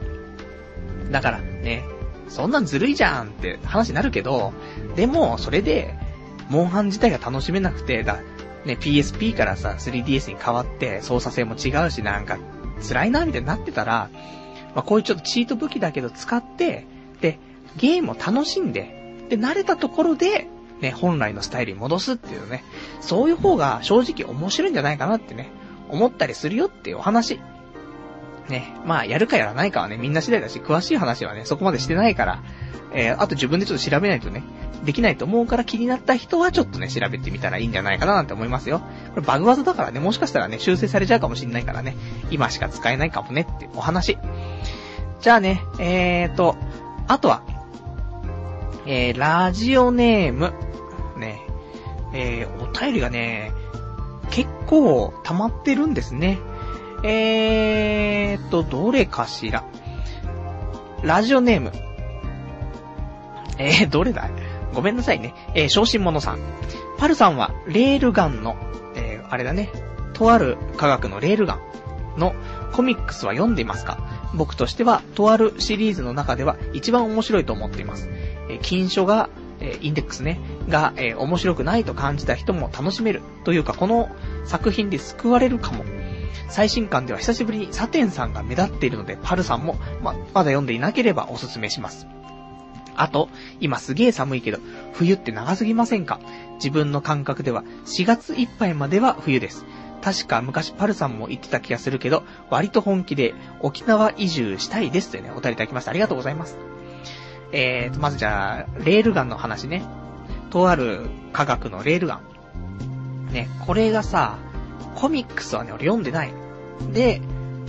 だからね、そんなんずるいじゃんって話になるけど、でも、それで、モンハン自体が楽しめなくて、だ、ね、PSP からさ、3DS に変わって、操作性も違うし、なんか、辛いな、みたいになってたら、まあ、こういうちょっとチート武器だけど使って、で、ゲームを楽しんで、で、慣れたところで、ね、本来のスタイルに戻すっていうね、そういう方が正直面白いんじゃないかなってね、思ったりするよっていうお話。ね、まあ、やるかやらないかはね、みんな次第だし、詳しい話はね、そこまでしてないから、えー、あと自分でちょっと調べないとね、できないと思うから気になった人はちょっとね、調べてみたらいいんじゃないかななんて思いますよ。これバグ技だからね、もしかしたらね、修正されちゃうかもしんないからね、今しか使えないかもねってお話。じゃあね、えーと、あとは、えー、ラジオネーム、ね、えー、お便りがね、結構溜まってるんですね。えーと、どれかしら。ラジオネーム。えー、どれだい？ごめんなさいね。えー、昇進者さん。パルさんは、レールガンの、えー、あれだね。とある科学のレールガンのコミックスは読んでいますか？僕としては、とあるシリーズの中では一番面白いと思っています。えー、金書が、えー、インデックスね、が、えー、面白くないと感じた人も楽しめる。というか、この作品で救われるかも。最新刊では久しぶりにサテンさんが目立っているので、パルさんも、ま、まだ読んでいなければおすすめします。あと、今すげえ寒いけど、冬って長すぎませんか？自分の感覚では4月いっぱいまでは冬です。確か昔パルさんも言ってた気がするけど、割と本気で沖縄移住したいですというね、お便りいただきました。ありがとうございます。えーと、まずじゃあ、レールガンの話ね。とある科学のレールガン。ね、これがさ、コミックスはね、俺読んでない。で、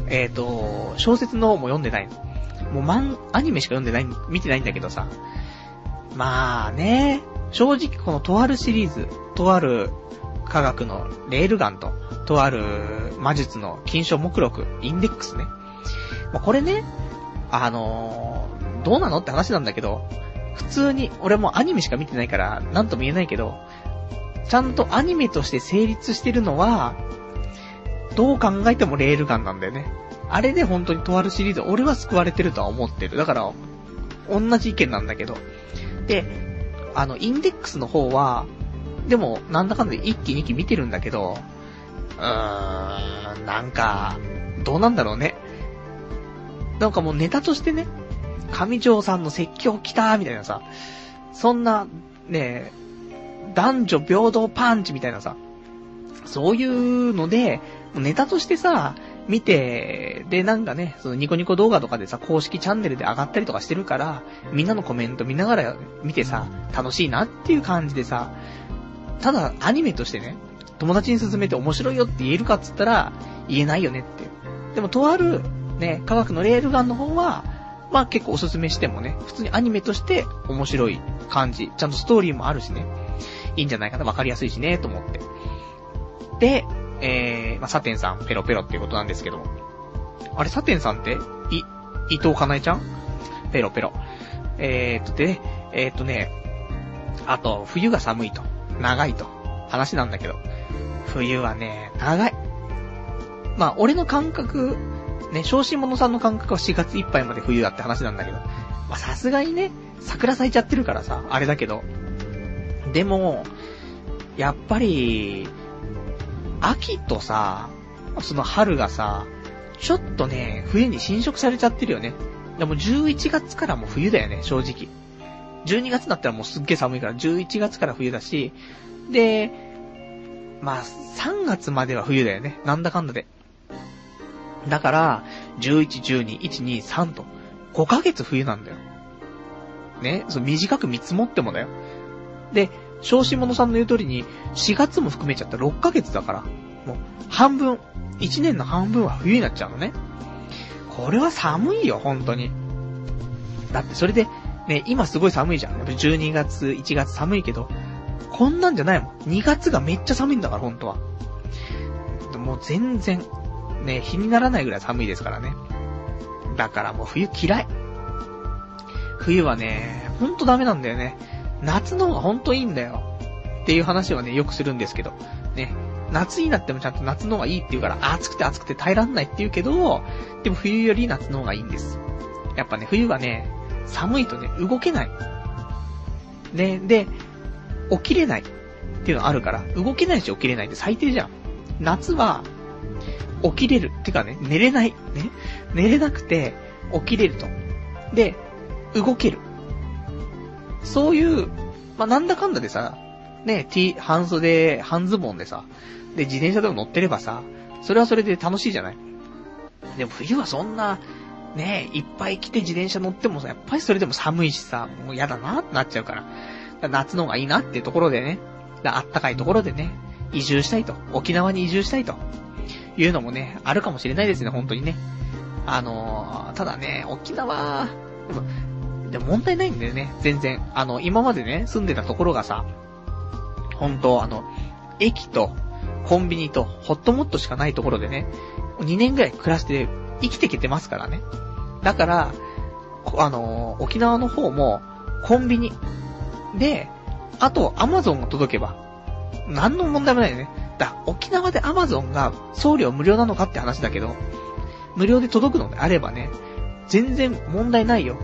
えっ、ー、と、小説の方も読んでない。もう漫、アニメしか読んでない、見てないんだけどさ。まあね、正直このとあるシリーズ、とある科学のレールガンと、とある魔術の金賞目録、インデックスね。まあ、これね、あのー、どうなのって話なんだけど、普通に、俺もアニメしか見てないから、なんとも言えないけど、ちゃんとアニメとして成立してるのは、どう考えてもレールガンなんだよね。あれで本当にとあるシリーズ、俺は救われてるとは思ってる。だから、同じ意見なんだけど。で、あの、インデックスの方は、でも、なんだかんだ1期2期見てるんだけど、うーん、なんか、どうなんだろうね。なんかもうネタとしてね、上条さんの説教来たーみたいなさ、そんな、ね、男女平等パンチみたいなさ、そういうので、ネタとしてさ、見て、で、なんかね、そのニコニコ動画とかでさ、公式チャンネルで上がったりとかしてるから、みんなのコメント見ながら見てさ、楽しいなっていう感じでさ、ただ、アニメとしてね、友達に勧めて面白いよって言えるかっつったら、言えないよねってでも、とある、ね、科学のレールガンの方は、まあ結構おすすめしてもね、普通にアニメとして面白い感じ。ちゃんとストーリーもあるしね。いいんじゃないかな、わかりやすいしね、と思って。で、えー、まあ、サテンさん、ペロペロっていうことなんですけども。あれ、サテンさんって、い、伊藤かなえちゃん？ペロペロ。えーと、で、えーとね、あと、冬が寒いと、長いと、話なんだけど、冬はね、長い。まあ、俺の感覚、ね、昇進者さんの感覚は4月いっぱいまで冬だって話なんだけど、まあ、さすがにね、桜咲いちゃってるからさ、あれだけど。でも、やっぱり、秋とさ、その春がさ、ちょっとね、冬に侵食されちゃってるよね。でも11月からも冬だよね、正直。12月になったらもうすっげえ寒いから、11月から冬だし、で、まあ、3月までは冬だよね。なんだかんだで。だから、11、12、1、2、3と、5ヶ月冬なんだよ。ね、そう短く見積もってもだよ。で、小子者さんの言う通りに、4月も含めちゃった6ヶ月だから、もう、半分、1年の半分は冬になっちゃうのね。これは寒いよ、本当に。だってそれで、ね、今すごい寒いじゃん。やっぱ12月、1月寒いけど、こんなんじゃないもん。2月がめっちゃ寒いんだから、本当は。もう全然、ね、日にならないぐらい寒いですからね。だからもう冬嫌い。冬はね、ほんとダメなんだよね。夏の方がほんといいんだよ。っていう話はね、よくするんですけど。ね。夏になってもちゃんと夏の方がいいって言うから、暑くて暑くて耐えらんないって言うけど、でも冬より夏の方がいいんです。やっぱね、冬はね、寒いとね、動けない。ね、で、起きれないっていうのあるから、動けないし起きれないって最低じゃん。夏は、起きれる。ってかね、寝れない。ね。寝れなくて、起きれると。で、動ける。そういう、まあ、なんだかんだでさ、ね、T、半袖、半ズボンでさ、で、自転車でも乗ってればさ、それはそれで楽しいじゃない？でも冬はそんな、ねいっぱい来て自転車乗ってもさ、やっぱりそれでも寒いしさ、もう嫌だなってなっちゃうから。から夏の方がいいなっていうところでね、あったかいところでね、移住したいと。沖縄に移住したいと。いうのもね、あるかもしれないですね、本当にね。あのー、ただね、沖縄、でも、問題ないんだよね、全然。あの、今までね、住んでたところがさ、本当あの、駅と、コンビニと、ホットモットしかないところでね、2年ぐらい暮らして生きてきてますからね。だから、あの、沖縄の方も、コンビニ。で、あと、アマゾンが届けば、何の問題もないよね。だ、沖縄でアマゾンが送料無料なのかって話だけど、無料で届くのであればね、全然問題ないよ。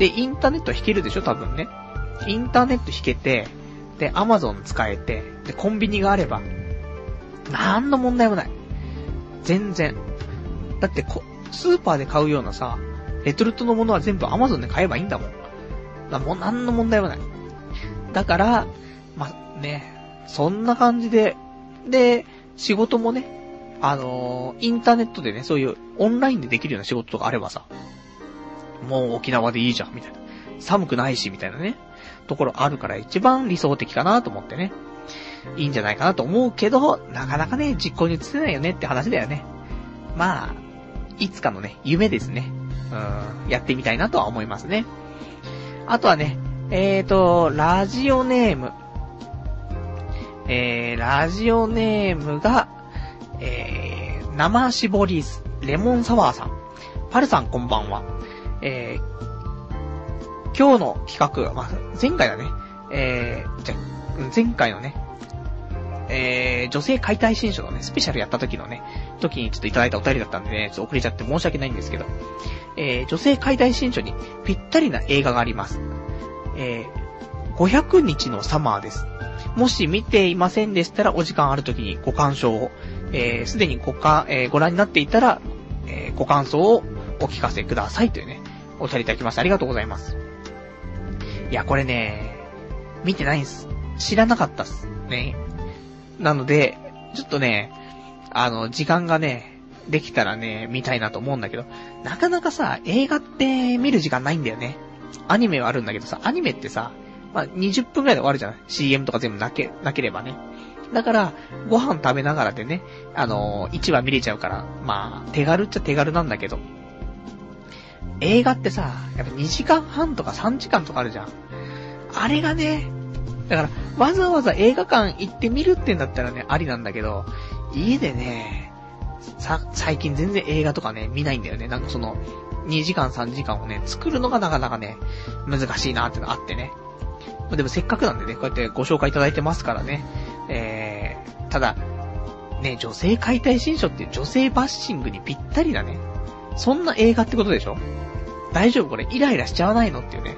で、インターネット引けるでしょ？多分ね。インターネット引けて、で、アマゾン使えて、で、コンビニがあれば、なんの問題もない。全然。だってこ、スーパーで買うようなさ、レトルトのものは全部アマゾンで買えばいいんだもん。だもうなんの問題もない。だから、ま、ね、そんな感じで、で、仕事もね、あのー、インターネットでね、そういうオンラインでできるような仕事とかあればさ、もう沖縄でいいじゃん、みたいな。寒くないし、みたいなね、ところあるから一番理想的かなと思ってね。いいんじゃないかなと思うけど、なかなかね、実行に移せないよねって話だよね。まあ、いつかのね、夢ですね。うん、やってみたいなとは思いますね。あとはね、えーと、ラジオネーム。えー、ラジオネームが、えー、生搾りレモンサワーさん。パルさんこんばんは。えー、今日の企画、まあ、前回だね。えー、じゃ、前回のね、えー、女性解体新書のね、スペシャルやった時のね、時にちょっといただいたお便りだったんでね、ちょっと遅れちゃって申し訳ないんですけど、えー、女性解体新書にぴったりな映画があります。えー、500日のサマーです。もし見ていませんでしたら、お時間ある時にご鑑賞を、えー、すでにごか、えー、ご覧になっていたら、えー、ご感想をお聞かせくださいというね、お便りいただきましてありがとうございます。いや、これね、見てないんす。知らなかったっす。ね。なので、ちょっとね、あの、時間がね、できたらね、見たいなと思うんだけど、なかなかさ、映画って見る時間ないんだよね。アニメはあるんだけどさ、アニメってさ、まあ、20分くらいで終わるじゃん。CM とか全部なけ、なければね。だから、ご飯食べながらでね、あのー、1話見れちゃうから、まあ、手軽っちゃ手軽なんだけど。映画ってさ、やっぱ2時間半とか3時間とかあるじゃん。あれがね、だから、わざわざ映画館行ってみるってんだったらね、ありなんだけど、家でね、さ、最近全然映画とかね、見ないんだよね。なんかその、2時間3時間をね、作るのがなかなかね、難しいなってのあってね。でもせっかくなんでね、こうやってご紹介いただいてますからね。えー、ただ、ね、女性解体新書っていう女性バッシングにぴったりだね。そんな映画ってことでしょ？大丈夫これ？イライラしちゃわないの？っていうね。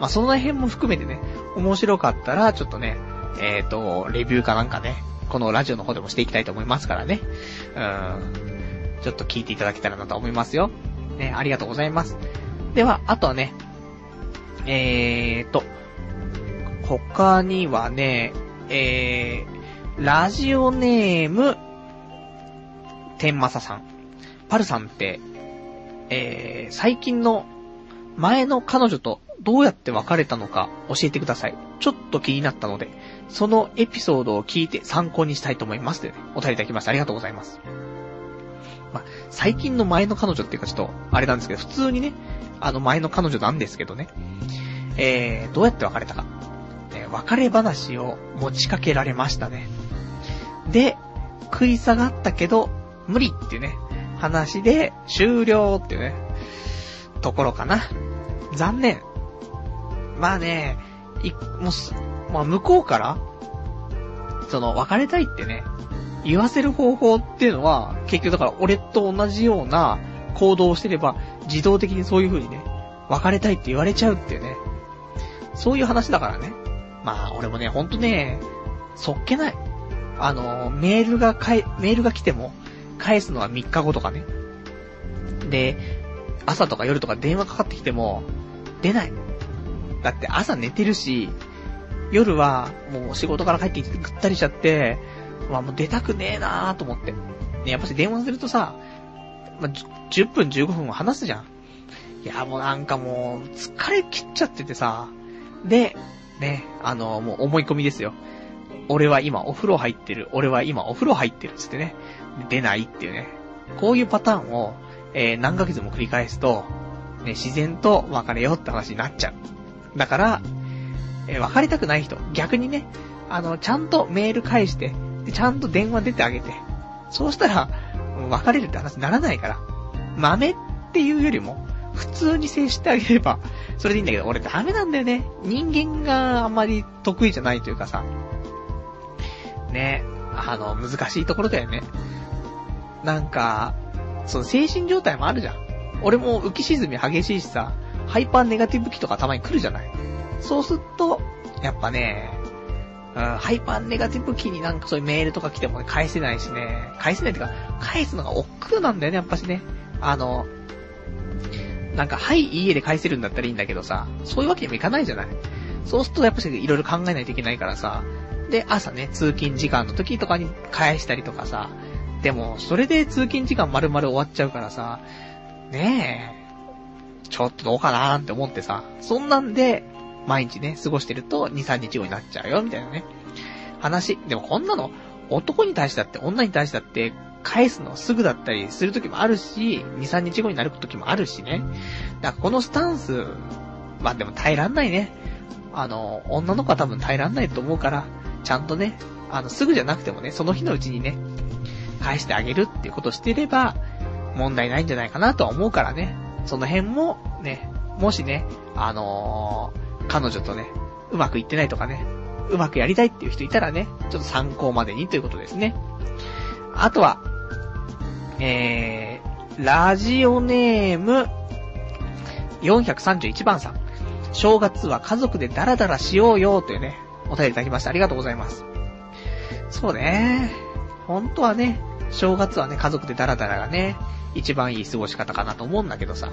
まあ、その辺も含めてね、面白かったら、ちょっとね、えっ、ー、と、レビューかなんかね、このラジオの方でもしていきたいと思いますからね。うーん。ちょっと聞いていただけたらなと思いますよ。ね、ありがとうございます。では、あとはね、えーと、他にはね、えー、ラジオネーム、天正さん。パルさんって、えー、最近の前の彼女とどうやって別れたのか教えてください。ちょっと気になったので、そのエピソードを聞いて参考にしたいと思います。でね、お便りいただきましてありがとうございます。ま、最近の前の彼女っていうかちょっと、あれなんですけど、普通にね、あの前の彼女なんですけどね、えー、どうやって別れたか。え別れ話を持ちかけられましたね。で、食い下がったけど、無理ってね、話で終了っていうね、ところかな。残念。まあね、い、もうまあ向こうから、その、別れたいってね、言わせる方法っていうのは、結局だから俺と同じような行動をしてれば、自動的にそういう風にね、別れたいって言われちゃうっていうね。そういう話だからね。まあ、俺もね、ほんとね、そっけない。あの、メールがかえ、メールが来ても、返すのは3日後とかね。で、朝とか夜とか電話かかってきても、出ない。だって朝寝てるし、夜はもう仕事から帰ってきてぐったりしちゃって、まあもう出たくねえなーと思って。ね、やっぱし電話するとさ、まあ、10分15分話すじゃん。いや、もうなんかもう、疲れ切っちゃっててさ。で、ね、あの、もう思い込みですよ。俺は今お風呂入ってる。俺は今お風呂入ってる。つってね。出ないっていうね。こういうパターンを、えー、何ヶ月も繰り返すと、ね、自然と別れようって話になっちゃう。だから、えー、別れたくない人、逆にね、あの、ちゃんとメール返して、で、ちゃんと電話出てあげて、そうしたら、別れるって話にならないから、豆っていうよりも、普通に接してあげれば、それでいいんだけど、俺ダメなんだよね。人間があんまり得意じゃないというかさ。ね、あの、難しいところだよね。なんか、その精神状態もあるじゃん。俺も浮き沈み激しいしさ、ハイパーネガティブ期とかたまに来るじゃない。そうすると、やっぱね、うん、ハイパーネガティブ期になんかそういうメールとか来ても、ね、返せないしね、返せないっていうか、返すのが億劫なんだよね、やっぱしね。あの、なんか、はい、いいえで返せるんだったらいいんだけどさ、そういうわけにもいかないじゃない。そうするとやっぱしいろいろ考えないといけないからさ、で、朝ね、通勤時間の時とかに返したりとかさ、でも、それで通勤時間丸々終わっちゃうからさ、ねえ、ちょっとどうかなーって思ってさ、そんなんで、毎日ね、過ごしてると2、3日後になっちゃうよ、みたいなね。話。でもこんなの、男に対してだって、女に対してだって、返すのすぐだったりする時もあるし、2、3日後になる時もあるしね。だからこのスタンス、まあでも耐えらんないね。あの、女の子は多分耐えらんないと思うから、ちゃんとね、あの、すぐじゃなくてもね、その日のうちにね、返してあげるっていうことをしてれば、問題ないんじゃないかなとは思うからね。その辺も、ね、もしね、あのー、彼女とね、うまくいってないとかね、うまくやりたいっていう人いたらね、ちょっと参考までにということですね。あとは、えー、ラジオネーム、431番さん。正月は家族でダラダラしようよというね、お便りいただきました。ありがとうございます。そうね。本当はね、正月はね、家族でダラダラがね、一番いい過ごし方かなと思うんだけどさ。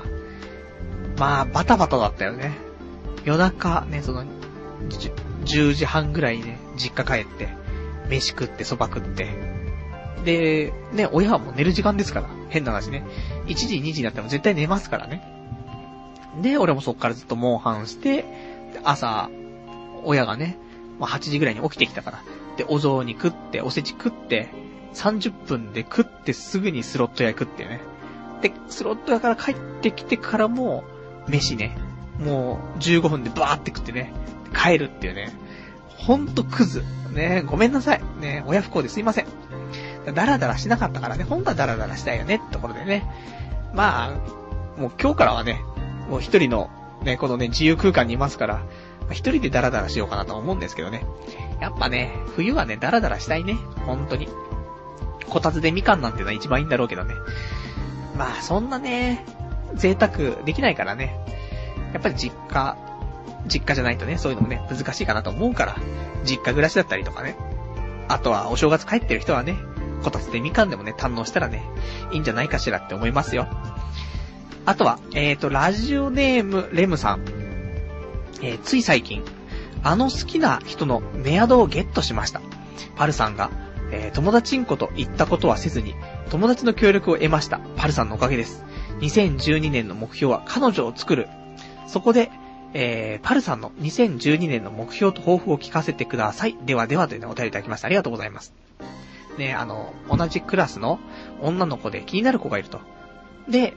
まあ、バタバタだったよね。夜中ね、その、10時半ぐらいにね、実家帰って、飯食って蕎麦食って、で、ね、親はもう寝る時間ですから、変な話ね。1時、2時になったら絶対寝ますからね。で、俺もそっからずっとモンハンして、朝、親がね、まあ、8時ぐらいに起きてきたから、で、お雑煮食って、おせち食って、30分で食ってすぐにスロット屋行くっていうね。で、スロット屋から帰ってきてからも、飯ね、もう15分でバーって食ってね、帰るっていうね。ほんとクズ。ね、ごめんなさい。ね、親不幸ですいません。ダラダラしなかったからね、本当はダラダラしたいよねってところでね。まあ、もう今日からはね、もう一人の、ね、このね、自由空間にいますから、一人でダラダラしようかなと思うんですけどね。やっぱね、冬はね、ダラダラしたいね。本当に。こたつでみかんなんてのは一番いいんだろうけどね。まあ、そんなね、贅沢できないからね。やっぱり実家、実家じゃないとね、そういうのもね、難しいかなと思うから、実家暮らしだったりとかね。あとは、お正月帰ってる人はね、こたつでみかんでもね、堪能したらね、いいんじゃないかしらって思いますよ。あとは、えーと、ラジオネーム、レムさん。えー、つい最近、あの好きな人のメアドをゲットしました。パルさんが、えー、友達んこと言ったことはせずに、友達の協力を得ました。パルさんのおかげです。2012年の目標は彼女を作る。そこで、えー、パルさんの2012年の目標と抱負を聞かせてください。ではではというね、お便りいただきました。ありがとうございます。ね、あの、同じクラスの女の子で気になる子がいると。で、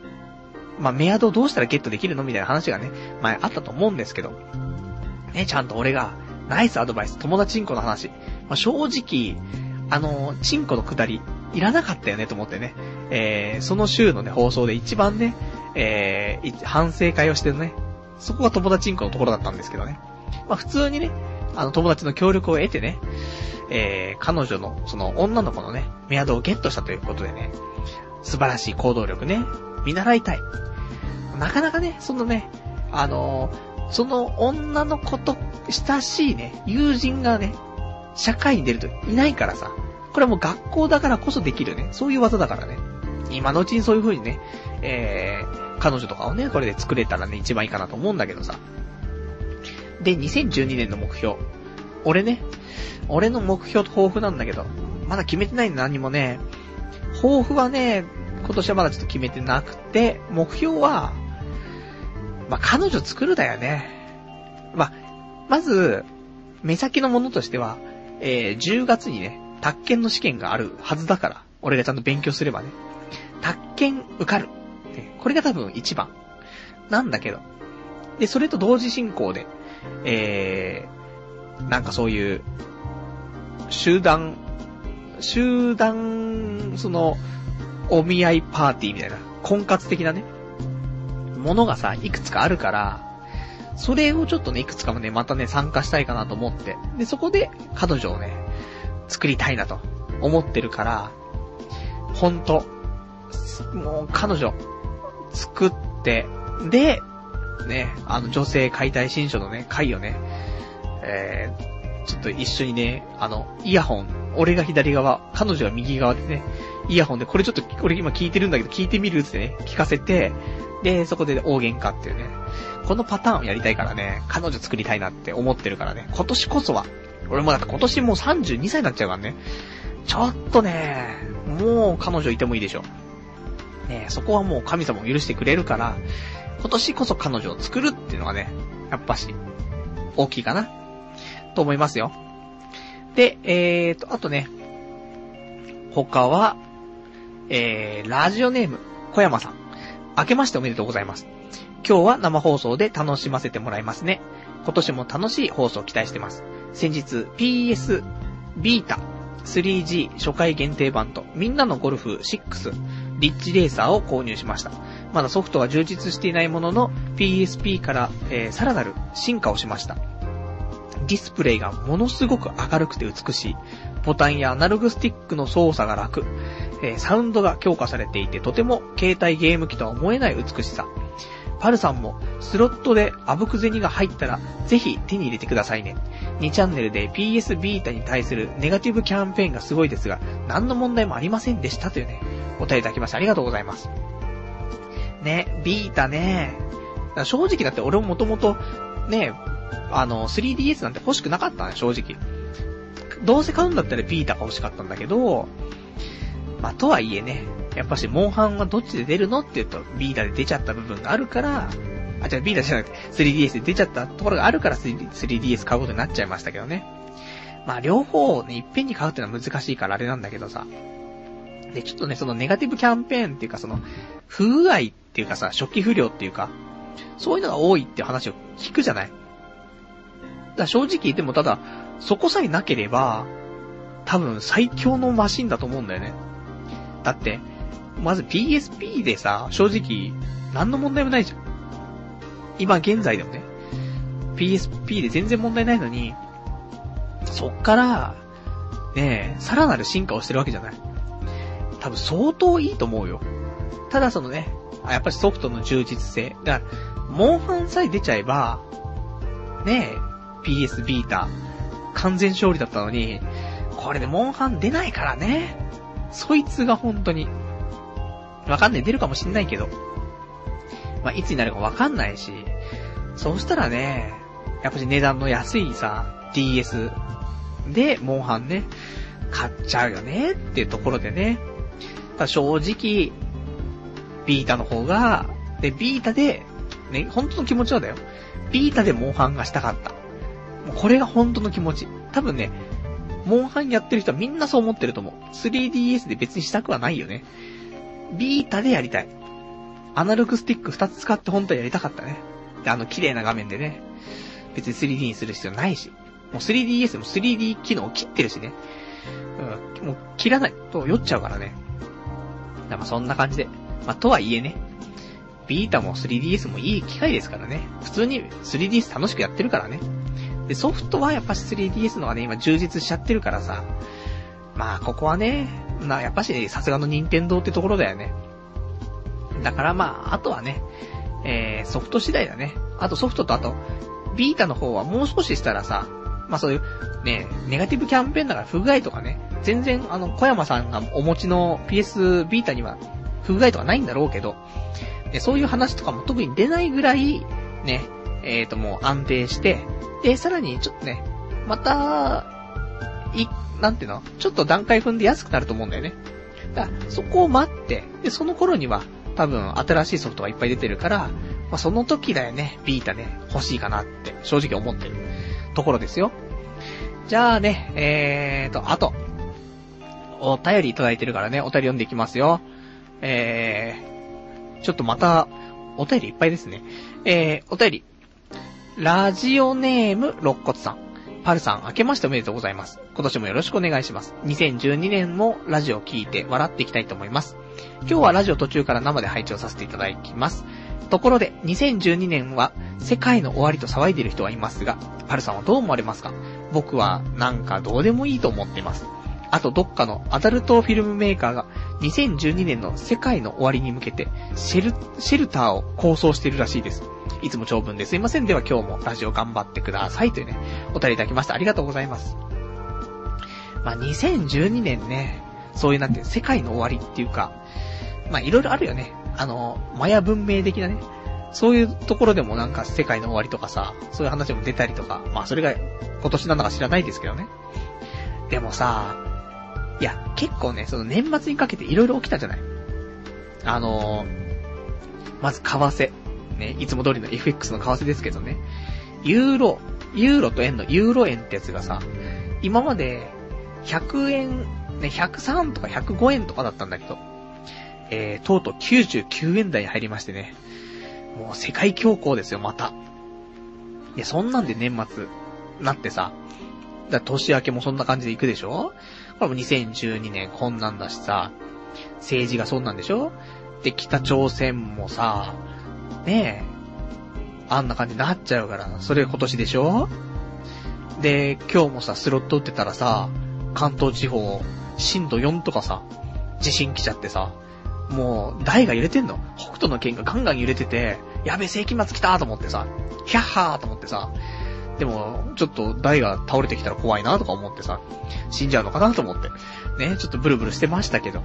まあ、メアドをどうしたらゲットできるの？みたいな話がね、前あったと思うんですけど、ね、ちゃんと俺が、ナイスアドバイス、友達んこの話。まあ、正直、あの、チンコのくだり、いらなかったよねと思ってね、えー、その週のね、放送で一番ね、えー、反省会をしてるね、そこが友達んこのところだったんですけどね。まあ、普通にね、あの、友達の協力を得てね、えー、彼女の、その女の子のね、メアドをゲットしたということでね、素晴らしい行動力ね、見習いたい。なかなかね、そのね、あのー、その女の子と親しいね、友人がね、社会に出るといないからさ、これはもう学校だからこそできるね、そういう技だからね。今のうちにそういう風にね、えー、彼女とかをね、これで作れたらね、一番いいかなと思うんだけどさ。で、2012年の目標。俺ね、俺の目標と抱負なんだけど、まだ決めてないの何もね、抱負はね、今年はまだちょっと決めてなくて、目標は、まあ、彼女作るだよね。まあ、まず、目先のものとしては、えー、10月にね、宅建の試験があるはずだから、俺がちゃんと勉強すればね。宅建受かる。これが多分一番。なんだけど。で、それと同時進行で、えー、なんかそういう、集団、集団、その、お見合いパーティーみたいな、婚活的なね、ものがさ、いくつかあるから、それをちょっとね、いくつかもね、またね、参加したいかなと思って。で、そこで、彼女をね、作りたいなと思ってるから、ほんと、もう彼女、作って、で、ね、あの女性解体新書のね、回をね、えー、ちょっと一緒にね、あの、イヤホン、俺が左側、彼女が右側でね、イヤホンで、これちょっと、これ今聞いてるんだけど、聞いてみるってね、聞かせて、で、そこで大喧嘩っていうね、このパターンをやりたいからね、彼女作りたいなって思ってるからね、今年こそは、俺もだって今年もう32歳になっちゃうからね、ちょっとね、もう彼女いてもいいでしょ。ねそこはもう神様も許してくれるから、今年こそ彼女を作るっていうのがね、やっぱし、大きいかな、と思いますよ。で、えーと、あとね、他は、えー、ラジオネーム、小山さん。明けましておめでとうございます。今日は生放送で楽しませてもらいますね。今年も楽しい放送を期待してます。先日、PS、ビータ、3G 初回限定版と、みんなのゴルフ6、リッチレーサーを購入しました。まだソフトは充実していないものの、PSP から、えー、さらなる進化をしました。ディスプレイがものすごく明るくて美しい。ボタンやアナログスティックの操作が楽。えー、サウンドが強化されていて、とても携帯ゲーム機とは思えない美しさ。パルさんも、スロットであぶく銭が入ったら、ぜひ手に入れてくださいね。2チャンネルで PS ビータに対するネガティブキャンペーンがすごいですが、何の問題もありませんでしたというね、お便りいただきましてありがとうございます。ね、ビータね。正直だって俺ももともと、ね、あの、3DS なんて欲しくなかったね、正直。どうせ買うんだったらビータが欲しかったんだけど、まあ、とはいえね、やっぱし、モンハンはどっちで出るのって言うと、ビータで出ちゃった部分があるから、あ、じゃあビータじゃなくて 3DS で出ちゃったところがあるから 3DS 買うことになっちゃいましたけどね。まあ両方ね、いっぺんに買うってのは難しいからあれなんだけどさ。で、ちょっとね、そのネガティブキャンペーンっていうかその、不具合っていうかさ、初期不良っていうか、そういうのが多いって話を聞くじゃない。だ正直、でもただ、そこさえなければ、多分最強のマシンだと思うんだよね。だって、まず PSP でさ、正直、何の問題もないじゃん。今現在でもね、PSP で全然問題ないのに、そっから、ねえ、さらなる進化をしてるわけじゃない。多分相当いいと思うよ。ただそのね、やっぱりソフトの充実性。だから、モンハンさえ出ちゃえば、ねえ、PS ビータ、完全勝利だったのに、これでモンハン出ないからね。そいつが本当に、わかんない、出るかもしんないけど、まあ、いつになるかわかんないし、そうしたらね、やっぱり値段の安いさ、DS で、モンハンね、買っちゃうよねっていうところでね。正直、ビータの方が、で、ビータで、ね、本当の気持ちはだよ。ビータでモンハンがしたかった。もうこれが本当の気持ち。多分ね、モンハンやってる人はみんなそう思ってると思う。3DS で別にしたくはないよね。ビータでやりたい。アナログスティック2つ使って本当はやりたかったね。で、あの綺麗な画面でね。別に 3D にする必要ないし。もう 3DS も 3D 機能を切ってるしね。うん、もう切らないと酔っちゃうからね。だからそんな感じで。まあ、とはいえね。ビータも 3DS もいい機械ですからね。普通に 3DS 楽しくやってるからね。で、ソフトはやっぱし 3DS のはね、今充実しちゃってるからさ。まあ、ここはね、な、やっぱし、さすがの任天堂ってところだよね。だからまあ、あとはね、えー、ソフト次第だね。あとソフトとあと、ビータの方はもう少ししたらさ、まあそういう、ね、ネガティブキャンペーンだから不具合とかね、全然あの、小山さんがお持ちの PS ビータには不具合とかないんだろうけど、でそういう話とかも特に出ないぐらい、ね、えっ、ー、ともう安定して、で、さらにちょっとね、また、い、なんていうの？ちょっと段階踏んで安くなると思うんだよね。だからそこを待って、で、その頃には、多分新しいソフトがいっぱい出てるから、まあ、その時だよね、ビータね、欲しいかなって正直思ってるところですよ。じゃあね、えーと、あと、お便りいただいてるからね、お便り読んでいきますよ。えー、ちょっとまた、お便りいっぱいですね。えー、お便り。ラジオネーム、肋骨さん。パルさん、明けましておめでとうございます。今年もよろしくお願いします。2012年もラジオを聞いて笑っていきたいと思います。今日はラジオ途中から生で配置をさせていただきます。ところで、2012年は世界の終わりと騒いでいる人はいますが、パルさんはどう思われますか？僕はなんかどうでもいいと思っています。あとどっかのアダルトフィルムメーカーが2012年の世界の終わりに向けてシェル、シェルターを構想しているらしいです。いつも長文ですいません。では今日もラジオ頑張ってくださいというね、お便りいただきました。ありがとうございます。まあ、2012年ね、そういうなんて世界の終わりっていうか、まあ、いろいろあるよね。あの、マヤ文明的なね、そういうところでもなんか世界の終わりとかさ、そういう話も出たりとか、まあそれが今年なのか知らないですけどね。でもさ、いや、結構ね、その年末にかけて色々起きたじゃないあのー、まず為替。ね、いつも通りの FX の為替ですけどね。ユーロ、ユーロと円のユーロ円ってやつがさ、今まで100円、ね、103とか105円とかだったんだけど、えー、とうとう99円台に入りましてね。もう世界恐慌ですよ、また。いや、そんなんで年末、なってさ、だ年明けもそんな感じで行くでしょ？これも2012年こんなんだしさ、政治がそんなんでしょ？で、北朝鮮もさ、ねえ、あんな感じになっちゃうから、それ今年でしょ？で、今日もさ、スロット打ってたらさ、関東地方、震度4とかさ、地震来ちゃってさ、もう、台が揺れてんの。北斗の剣がガンガン揺れてて、やべ、世紀末来たと思ってさ、ヒャッハーと思ってさ、でも、ちょっと台が倒れてきたら怖いなとか思ってさ、死んじゃうのかなと思って、ね、ちょっとブルブルしてましたけど。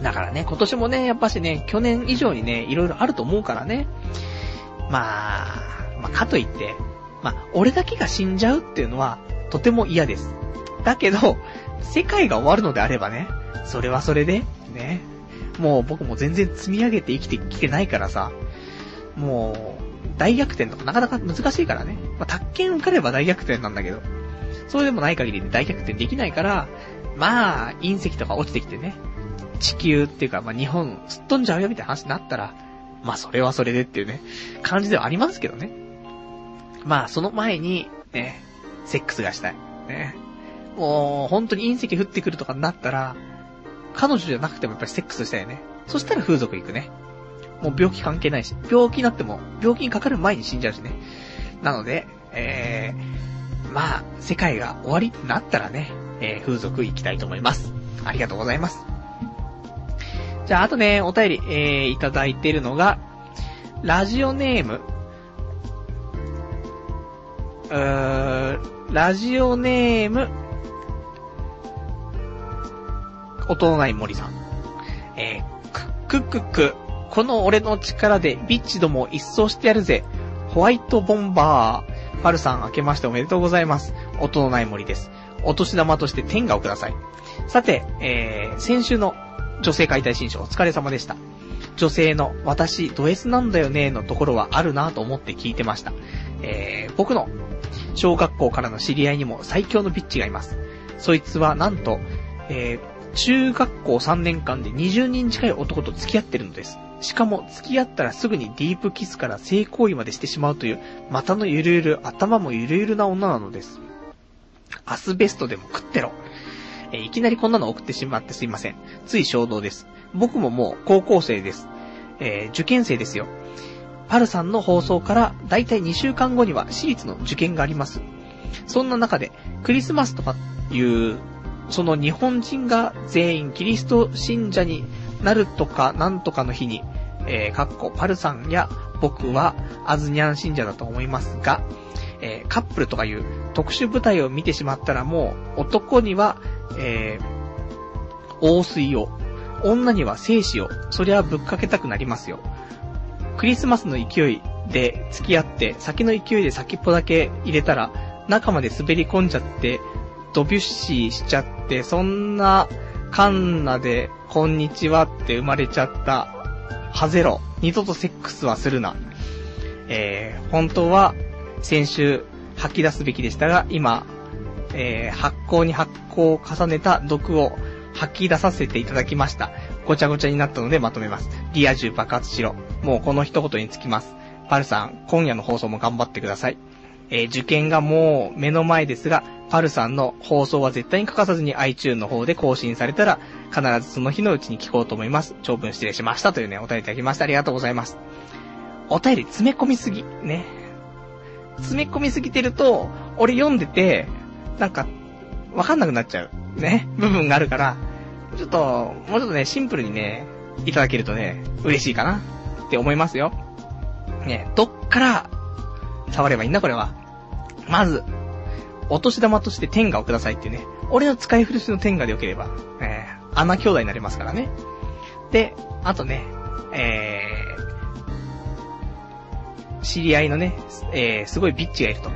だからね、今年もね、やっぱしね、去年以上にね、いろいろあると思うからね。まあ、まあ、かといって、まあ、俺だけが死んじゃうっていうのは、とても嫌です。だけど、世界が終わるのであればね、それはそれで、ね。もう僕も全然積み上げて生きてきてないからさ、もう、大逆転とかなかなか難しいからね。まあ、宅建受かれば大逆転なんだけど、それでもない限りで大逆転できないから、まあ、隕石とか落ちてきてね、地球っていうか、まあ日本、すっ飛んじゃうよみたいな話になったら、まあそれはそれでっていうね、感じではありますけどね。まあその前に、ね、セックスがしたい。ね。もう、本当に隕石降ってくるとかになったら、彼女じゃなくてもやっぱりセックスしたいよね。そしたら風俗行くね。もう病気関係ないし、病気になっても、病気にかかる前に死んじゃうしね。なので、えー、まあ、世界が終わりになったらね、えー、風俗行きたいと思います。ありがとうございます。じゃあ、あとね、お便り、えー、いただいてるのが、ラジオネーム、うー、ラジオネーム、音のない森さん。えー、く、くくく、この俺の力でビッチども一掃してやるぜ。ホワイトボンバー。パルさん明けましておめでとうございます。音のない森です。お年玉として天下をください。さて、えー、先週の女性解体新書お疲れ様でした。女性の私ド S なんだよねのところはあるなと思って聞いてました。えー、僕の小学校からの知り合いにも最強のビッチがいます。そいつはなんと、えー、中学校3年間で20人近い男と付き合ってるのです。しかも付き合ったらすぐにディープキスから性行為までしてしまうという、股のゆるゆる、頭もゆるゆるな女なのです。アスベストでも食ってろ。え、いきなりこんなの送ってしまってすいません。つい衝動です。僕ももう高校生です。えー、受験生ですよ。パルさんの放送からだいたい2週間後には私立の受験があります。そんな中で、クリスマスとかいう、その日本人が全員キリスト信者になるとかなんとかの日に、えー、かっこパルさんや僕はアズニャン信者だと思いますが、えー、カップルとかいう特殊部隊を見てしまったらもう男には、えー、大水を、女には精子を、そりゃぶっかけたくなりますよ。クリスマスの勢いで付き合って、先の勢いで先っぽだけ入れたら、中まで滑り込んじゃって、ドビュッシーしちゃって、そんなカンナで、こんにちはって生まれちゃった、ハゼロ、二度とセックスはするな。えー、本当は、先週、吐き出すべきでしたが、今、えー、発酵に発酵を重ねた毒を吐き出させていただきました。ごちゃごちゃになったのでまとめます。リア充爆発しろ。もうこの一言につきます。パルさん、今夜の放送も頑張ってください。えー、受験がもう目の前ですが、パルさんの放送は絶対に欠かさずに iTune の方で更新されたら、必ずその日のうちに聞こうと思います。長文失礼しましたというね、お便りいただきました。ありがとうございます。お便り詰め込みすぎ。ね。詰め込みすぎてると、俺読んでて、なんか、わかんなくなっちゃう。ね。部分があるから、ちょっと、もうちょっとね、シンプルにね、いただけるとね、嬉しいかなって思いますよ。ね、どっから、触ればいいんだ、これは。まず、お年玉として天下をくださいってね。俺の使い古しの天下でよければ、えー、穴兄弟になりますからね。で、あとね、えー、知り合いのね、えー、すごいビッチがいると。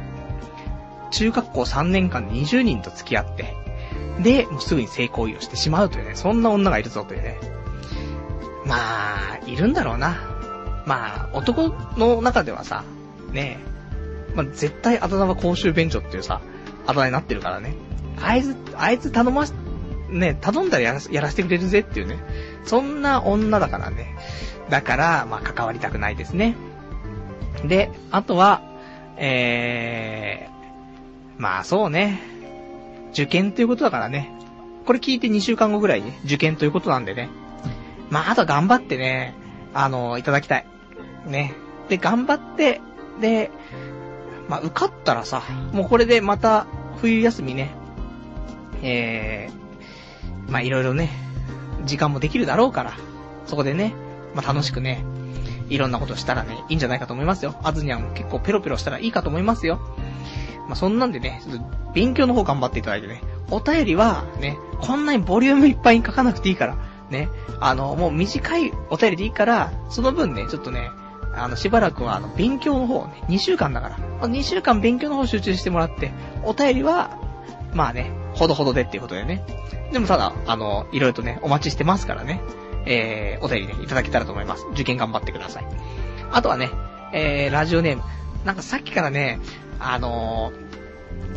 中学校3年間20人と付き合って、で、もうすぐに性行為をしてしまうというね、そんな女がいるぞというね。まあ、いるんだろうな。まあ、男の中ではさ、ねまあ、絶対あだ名は公衆便所っていうさ、あだ名になってるからね。あいつ、あいつ頼まし、ね、頼んだらやらやらせてくれるぜっていうね。そんな女だからね。だから、まあ、関わりたくないですね。で、あとは、えー、まあそうね。受験ということだからね。これ聞いて2週間後ぐらいに、受験ということなんでね。まあ、あとは頑張ってね、あの、いただきたい。ね。で、頑張って、で、まあ、受かったらさ、もうこれでまた、冬休みね、えー、まあ、いろいろね、時間もできるだろうから、そこでね、まあ、楽しくね、いろんなことしたらね、いいんじゃないかと思いますよ。あずにゃんも結構ペロペロしたらいいかと思いますよ。まあ、そんなんでね、ちょっと勉強の方頑張っていただいてね、お便りは、ね、こんなにボリュームいっぱいに書かなくていいから、ね、あの、もう短いお便りでいいから、その分ね、ちょっとね、あの、しばらくは、あの、勉強の方ね、2週間だから、2週間勉強の方集中してもらって、お便りは、まあね、ほどほどでっていうことでね。でもただ、あの、いろいろとね、お待ちしてますからね、えー、お便りね、いただけたらと思います。受験頑張ってください。あとはね、えー、ラジオネーム。なんかさっきからね、あの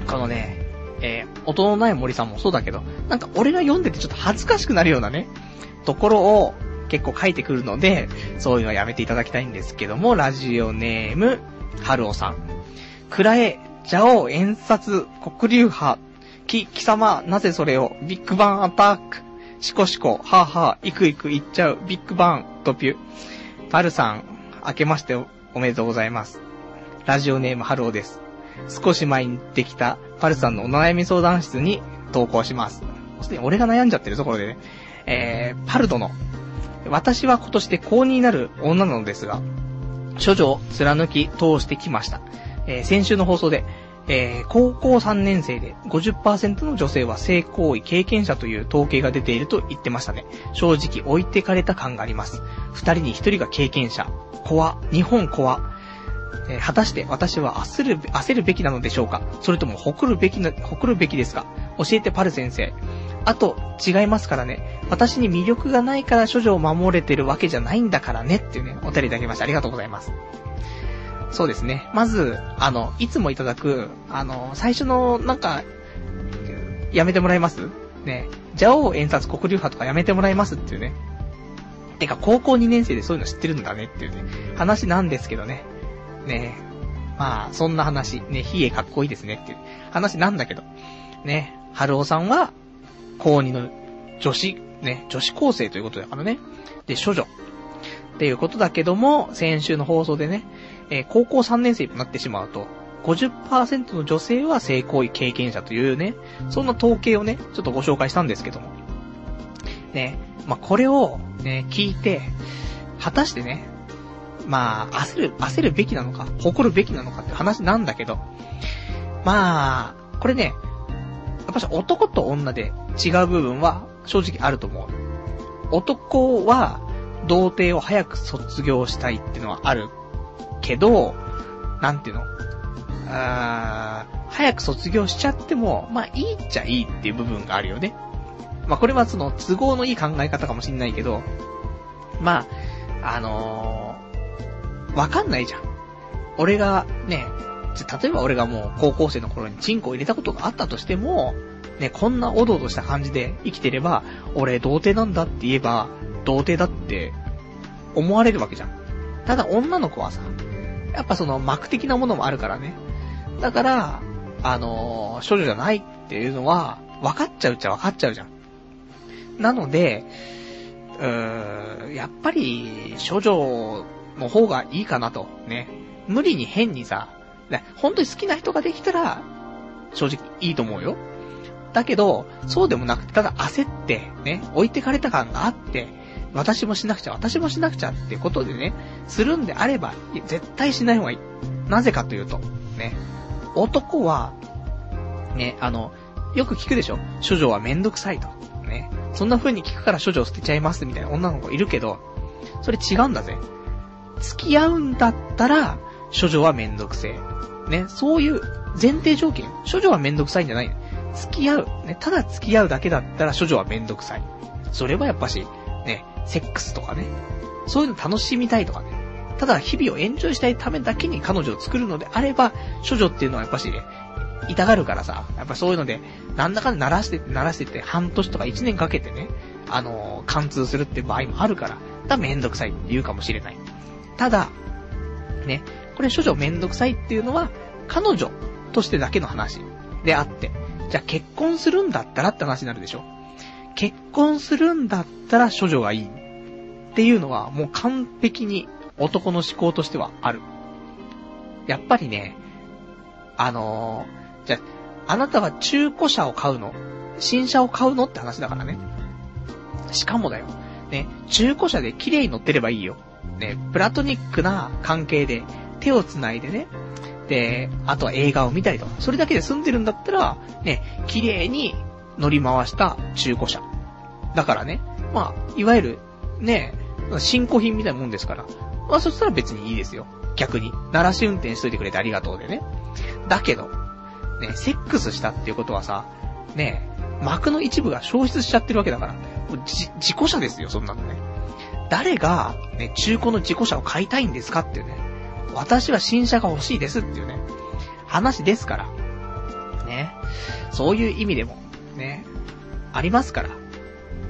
ー、このね、えー、音のない森さんもそうだけど、なんか俺が読んでてちょっと恥ずかしくなるようなね、ところを結構書いてくるので、そういうのはやめていただきたいんですけども、ラジオネーム、春尾さん。蔵へ、邪王演殺黒竜派。き、貴様、なぜそれを、ビッグバンアタック。シコシコ、はぁはぁ、いくいくいっちゃう、ビッグバン、ドピュ。パルさん、明けましておめでとうございます。ラジオネーム、春尾です。少し前にできた、パルさんのお悩み相談室に投稿します。すでに俺が悩んじゃってるところでね。えー、パル殿。私は今年で高2になる女なのですが、処女を貫き通してきました。えー、先週の放送で、えー、高校3年生で50%の女性は性行為経験者という統計が出ていると言ってましたね。正直置いてかれた感があります。二人に一人が経験者。怖。日本怖。えー、果たして私は焦る、焦るべきなのでしょうか？それとも誇るべきな、誇るべきですか？教えてパル先生。あと、違いますからね。私に魅力がないから処女を守れてるわけじゃないんだからねっていうね、お便りいただきましてありがとうございます。そうですね。まず、あの、いつもいただく、あの、最初の、なんか、やめてもらえます？ね。邪王演殺国流派とかやめてもらえます？っていうね。てか、高校2年生でそういうの知ってるんだねっていうね、話なんですけどね。ねえまあ、そんな話、ね、冷えかっこいいですねっていう話なんだけど。ね、春尾さんは、高2の女子、ね、女子高生ということだからね。で、処女。っていうことだけども、先週の放送でね、えー、高校3年生となってしまうと、50%の女性は性行為経験者というね、そんな統計をね、ちょっとご紹介したんですけども。ね、まあ、これをね、聞いて、果たしてね、まあ、焦る、焦るべきなのか、誇るべきなのかって話なんだけど、まあ、これね、やっぱし男と女で違う部分は正直あると思う。男は童貞を早く卒業したいってのはあるけど、なんていうの？あー早く卒業しちゃっても、まあいいっちゃいいっていう部分があるよね。まあ、これはその都合のいい考え方かもしんないけど、まあ、あのー、わかんないじゃん。俺がね、例えば俺がもう高校生の頃にチンコを入れたことがあったとしても、ね、こんなおどおどした感じで生きてれば、俺童貞なんだって言えば、童貞だって思われるわけじゃん。ただ女の子はさ、やっぱその膜的なものもあるからね。だから、あのー、少女じゃないっていうのは、分かっちゃうっちゃ分かっちゃうじゃん。なので、うーん、やっぱり、少女の方がいいかなと、ね。無理に変にさ、ね、本当に好きな人ができたら、正直いいと思うよ。だけど、そうでもなくて、ただ焦って、ね、置いてかれた感があって、私もしなくちゃ、私もしなくちゃってことでね、するんであれば、絶対しない方がいい。なぜかというと、ね、男は、ね、あの、よく聞くでしょ？処女はめんどくさいと。ね。そんな風に聞くから処女を捨てちゃいますみたいな女の子いるけど、それ違うんだぜ。付き合うんだったら、処女はめんどくせえ。ね、そういう前提条件。処女はめんどくさいんじゃない。付き合う。ね、ただ付き合うだけだったら処女はめんどくさい。それはやっぱし、ね、セックスとかね。そういうの楽しみたいとかね。ただ日々をエンジョイしたいためだけに彼女を作るのであれば、処女っていうのはやっぱしね、痛がるからさ、やっぱそういうので、なんだかんだ鳴らして、鳴らしてて半年とか1年かけてね、あのー、貫通するって場合もあるから、だめんどくさいって言うかもしれない。ただ、ね、これ処女めんどくさいっていうのは、彼女としてだけの話であって、じゃあ結婚するんだったらって話になるでしょ。結婚するんだったら処女がいい。っていうのはもう完璧に男の思考としてはある。やっぱりね、あのー、じゃあ、あなたは中古車を買うの？新車を買うの？って話だからね。しかもだよ。ね、中古車で綺麗に乗ってればいいよ。ね、プラトニックな関係で手を繋いでね。で、あとは映画を見たりとか、それだけで済んでるんだったら、ね、綺麗に乗り回した中古車。だからね、まあ、いわゆる、ね、新古品みたいなもんですから。まあ、そしたら別にいいですよ。逆に。鳴らし運転しといてくれてありがとうでね。だけど、ね、セックスしたっていうことはさ、ね、膜の一部が消失しちゃってるわけだから、じ、自己車ですよ、そんなのね。誰が、ね、中古の自己車を買いたいんですかっていうね。私は新車が欲しいですっていうね、話ですから。ね。そういう意味でも、ね、ありますから。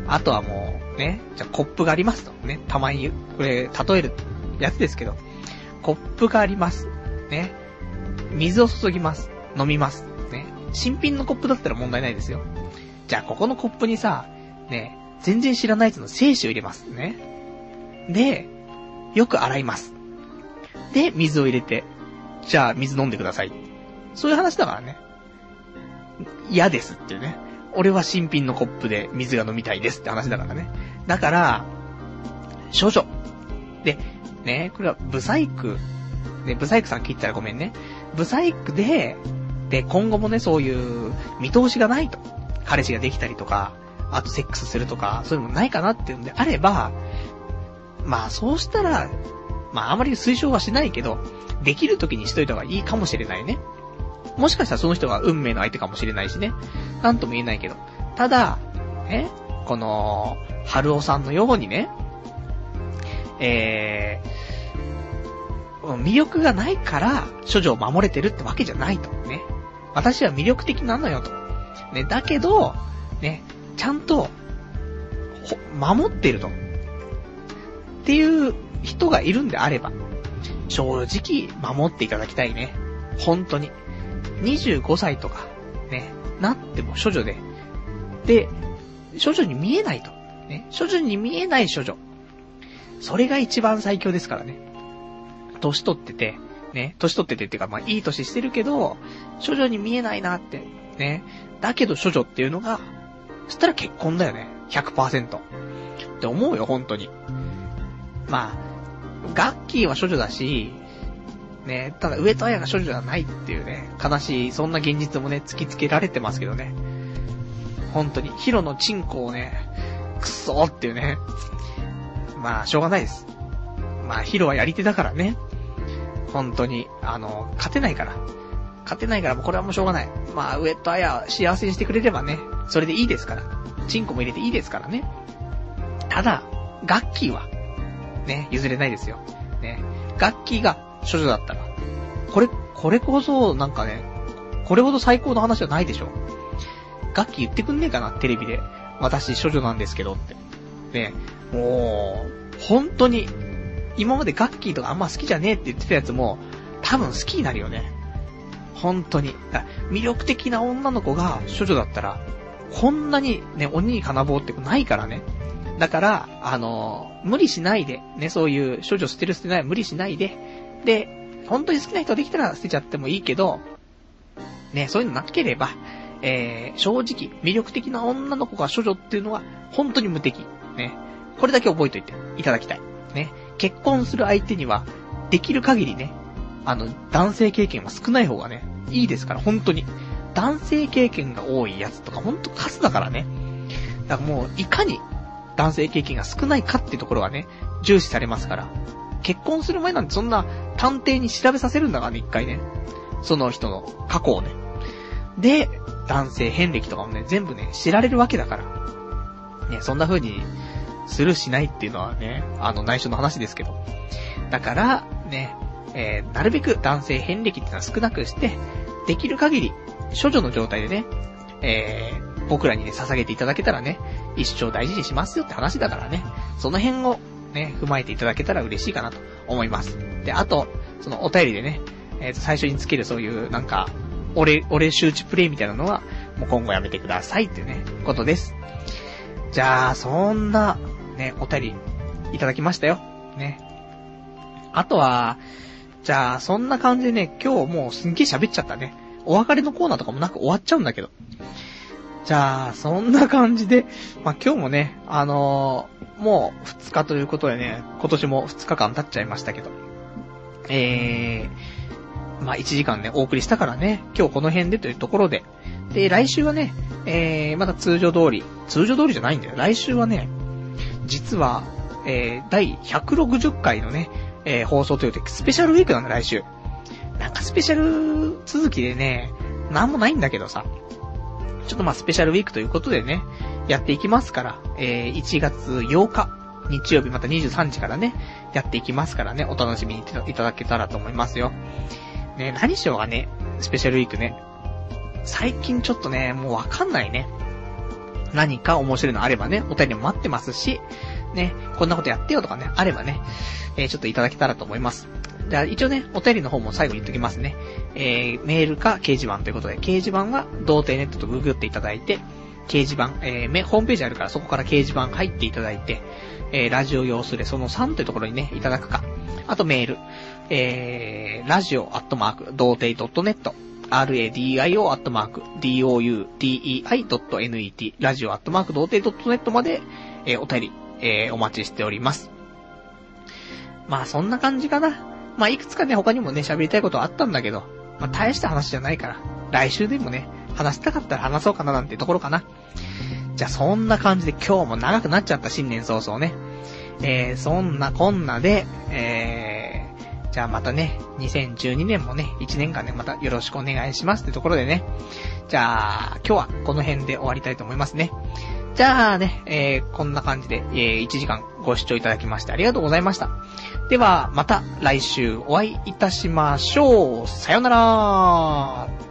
あとはもう、ね、じゃコップがありますと。ね、たまに、これ、例えるやつですけど、コップがあります。ね。水を注ぎます。飲みます。ね。新品のコップだったら問題ないですよ。じゃあ、ここのコップにさ、ね、全然知らないやつの精子を入れます。ね。で、よく洗います。で、水を入れて、じゃあ、水飲んでください。そういう話だからね。嫌ですっていうね。俺は新品のコップで水が飲みたいですって話だからね。だから、少々。で、ね、これはブサイク。ね、ブサイクさん聞いたらごめんね。ブサイクで、で、今後もね、そういう見通しがないと。彼氏ができたりとか、あとセックスするとか、そういうのもないかなっていうんであれば、まあそうしたら、まああまり推奨はしないけど、できる時にしといた方がいいかもしれないね。もしかしたらその人が運命の相手かもしれないしね。なんとも言えないけど。ただ、えこの、春尾さんのようにね、えー、魅力がないから、処女を守れてるってわけじゃないと。ね。私は魅力的なのよと。ね、だけど、ね、ちゃんと、守ってると。っていう人がいるんであれば、正直守っていただきたいね。本当に。25歳とか、ね、なっても処女で。で、処女に見えないと。ね、処女に見えない処女。それが一番最強ですからね。年取ってて、ね、年取っててっていうか、まあいい年してるけど、処女に見えないなって、ね。だけど処女っていうのが、そしたら結婚だよね。100%。って思うよ、本当に。まあ、ガッキーは処女だし、ね、ただ上戸彩が処女じゃないっていうね、悲しい、そんな現実もね、突きつけられてますけどね。本当に、ヒロのチンコをね、くそーっていうね。まあ、しょうがないです。まあ、ヒロはやり手だからね。本当に、あの、勝てないから。勝てないから、もうこれはもうしょうがない。まあ、上戸彩幸せにしてくれればね、それでいいですから。チンコも入れていいですからね。ただ、ガッキーは、ね、譲れないですよ。ね、ガッキーが処女だったら、これ、これこそ、なんかね、これほど最高の話はないでしょ。ガッキー言ってくんねえかな、テレビで。私、処女なんですけどって。ね、もう、本当に、今までガッキーとかあんま好きじゃねえって言ってたやつも、多分好きになるよね。本当に。魅力的な女の子が処女だったら、こんなにね、鬼に金棒ってないからね。だから、あの、無理しないで、ね、そういう処女捨てる捨てない無理しないで、で、本当に好きな人できたら捨てちゃってもいいけど、ね、そういうのなければ、えー、正直、魅力的な女の子が処女っていうのは、本当に無敵。ね。これだけ覚えておいていただきたい。ね。結婚する相手には、できる限りね、あの、男性経験は少ない方がね、いいですから、本当に。男性経験が多いやつとか、ほんとカスだからね。だからもう、いかに男性経験が少ないかっていうところがね、重視されますから。結婚する前なんてそんな探偵に調べさせるんだからね、一回ね。その人の過去をね。で、男性遍歴とかもね、全部ね、知られるわけだから。ね、そんな風に、するしないっていうのはね、あの内緒の話ですけど。だから、ね、えー、なるべく男性遍歴ってのは少なくして、できる限り、処女の状態でね、えー、僕らにね、捧げていただけたらね、一生大事にしますよって話だからね、その辺をね、踏まえていただけたら嬉しいかなと思います。で、あと、そのお便りでね、えっ、ー、と、最初につけるそういう、なんか、俺、俺周知プレイみたいなのは、もう今後やめてくださいっていうね、ことです。じゃあ、そんな、ね、お便り、いただきましたよ。ね。あとは、じゃあ、そんな感じでね、今日もうすんげえ喋っちゃったね。お別れのコーナーとかもなく終わっちゃうんだけど。じゃあ、そんな感じで、まあ、今日もね、あのー、もう2日ということでね、今年も2日間経っちゃいましたけど。えー、まあ、1時間ね、お送りしたからね、今日この辺でというところで。で、来週はね、えー、また通常通り、通常通りじゃないんだよ。来週はね、実は、えー、第160回のね、えー、放送というと、スペシャルウィークなんだ、来週。なんかスペシャル続きでね、なんもないんだけどさ。ちょっとまあスペシャルウィークということでね、やっていきますから、えー、1月8日、日曜日また23時からね、やっていきますからね、お楽しみにいただけたらと思いますよ。ね、何しようがね、スペシャルウィークね。最近ちょっとね、もうわかんないね。何か面白いのあればね、お便りも待ってますし、ね、こんなことやってよとかね、あればね、えー、ちょっといただけたらと思います。じゃあ一応ね、お便りの方も最後に言っときますね。えー、メールか掲示板ということで、掲示板は童貞ネットとググっていただいて、掲示板、えー、ホームページあるからそこから掲示板入っていただいて、えー、ラジオ用するその3というところにね、いただくか。あとメール、えー、ラジオアットマーク、童貞 .net、radio アットマーク、doutei.net、ラジオアットマーク、童貞 .net まで、えー、お便り、えー、お待ちしております。まあ、そんな感じかな。まあ、いくつかね、他にもね、喋りたいことあったんだけど、まあ、大した話じゃないから、来週でもね、話したかったら話そうかななんてところかな。じゃあ、そんな感じで今日も長くなっちゃった新年早々ね。えー、そんなこんなで、えー、じゃあまたね、2012年もね、1年間ね、またよろしくお願いしますってところでね。じゃあ、今日はこの辺で終わりたいと思いますね。じゃあね、えー、こんな感じで、えー、1時間ご視聴いただきましてありがとうございました。では、また来週お会いいたしましょう。さよなら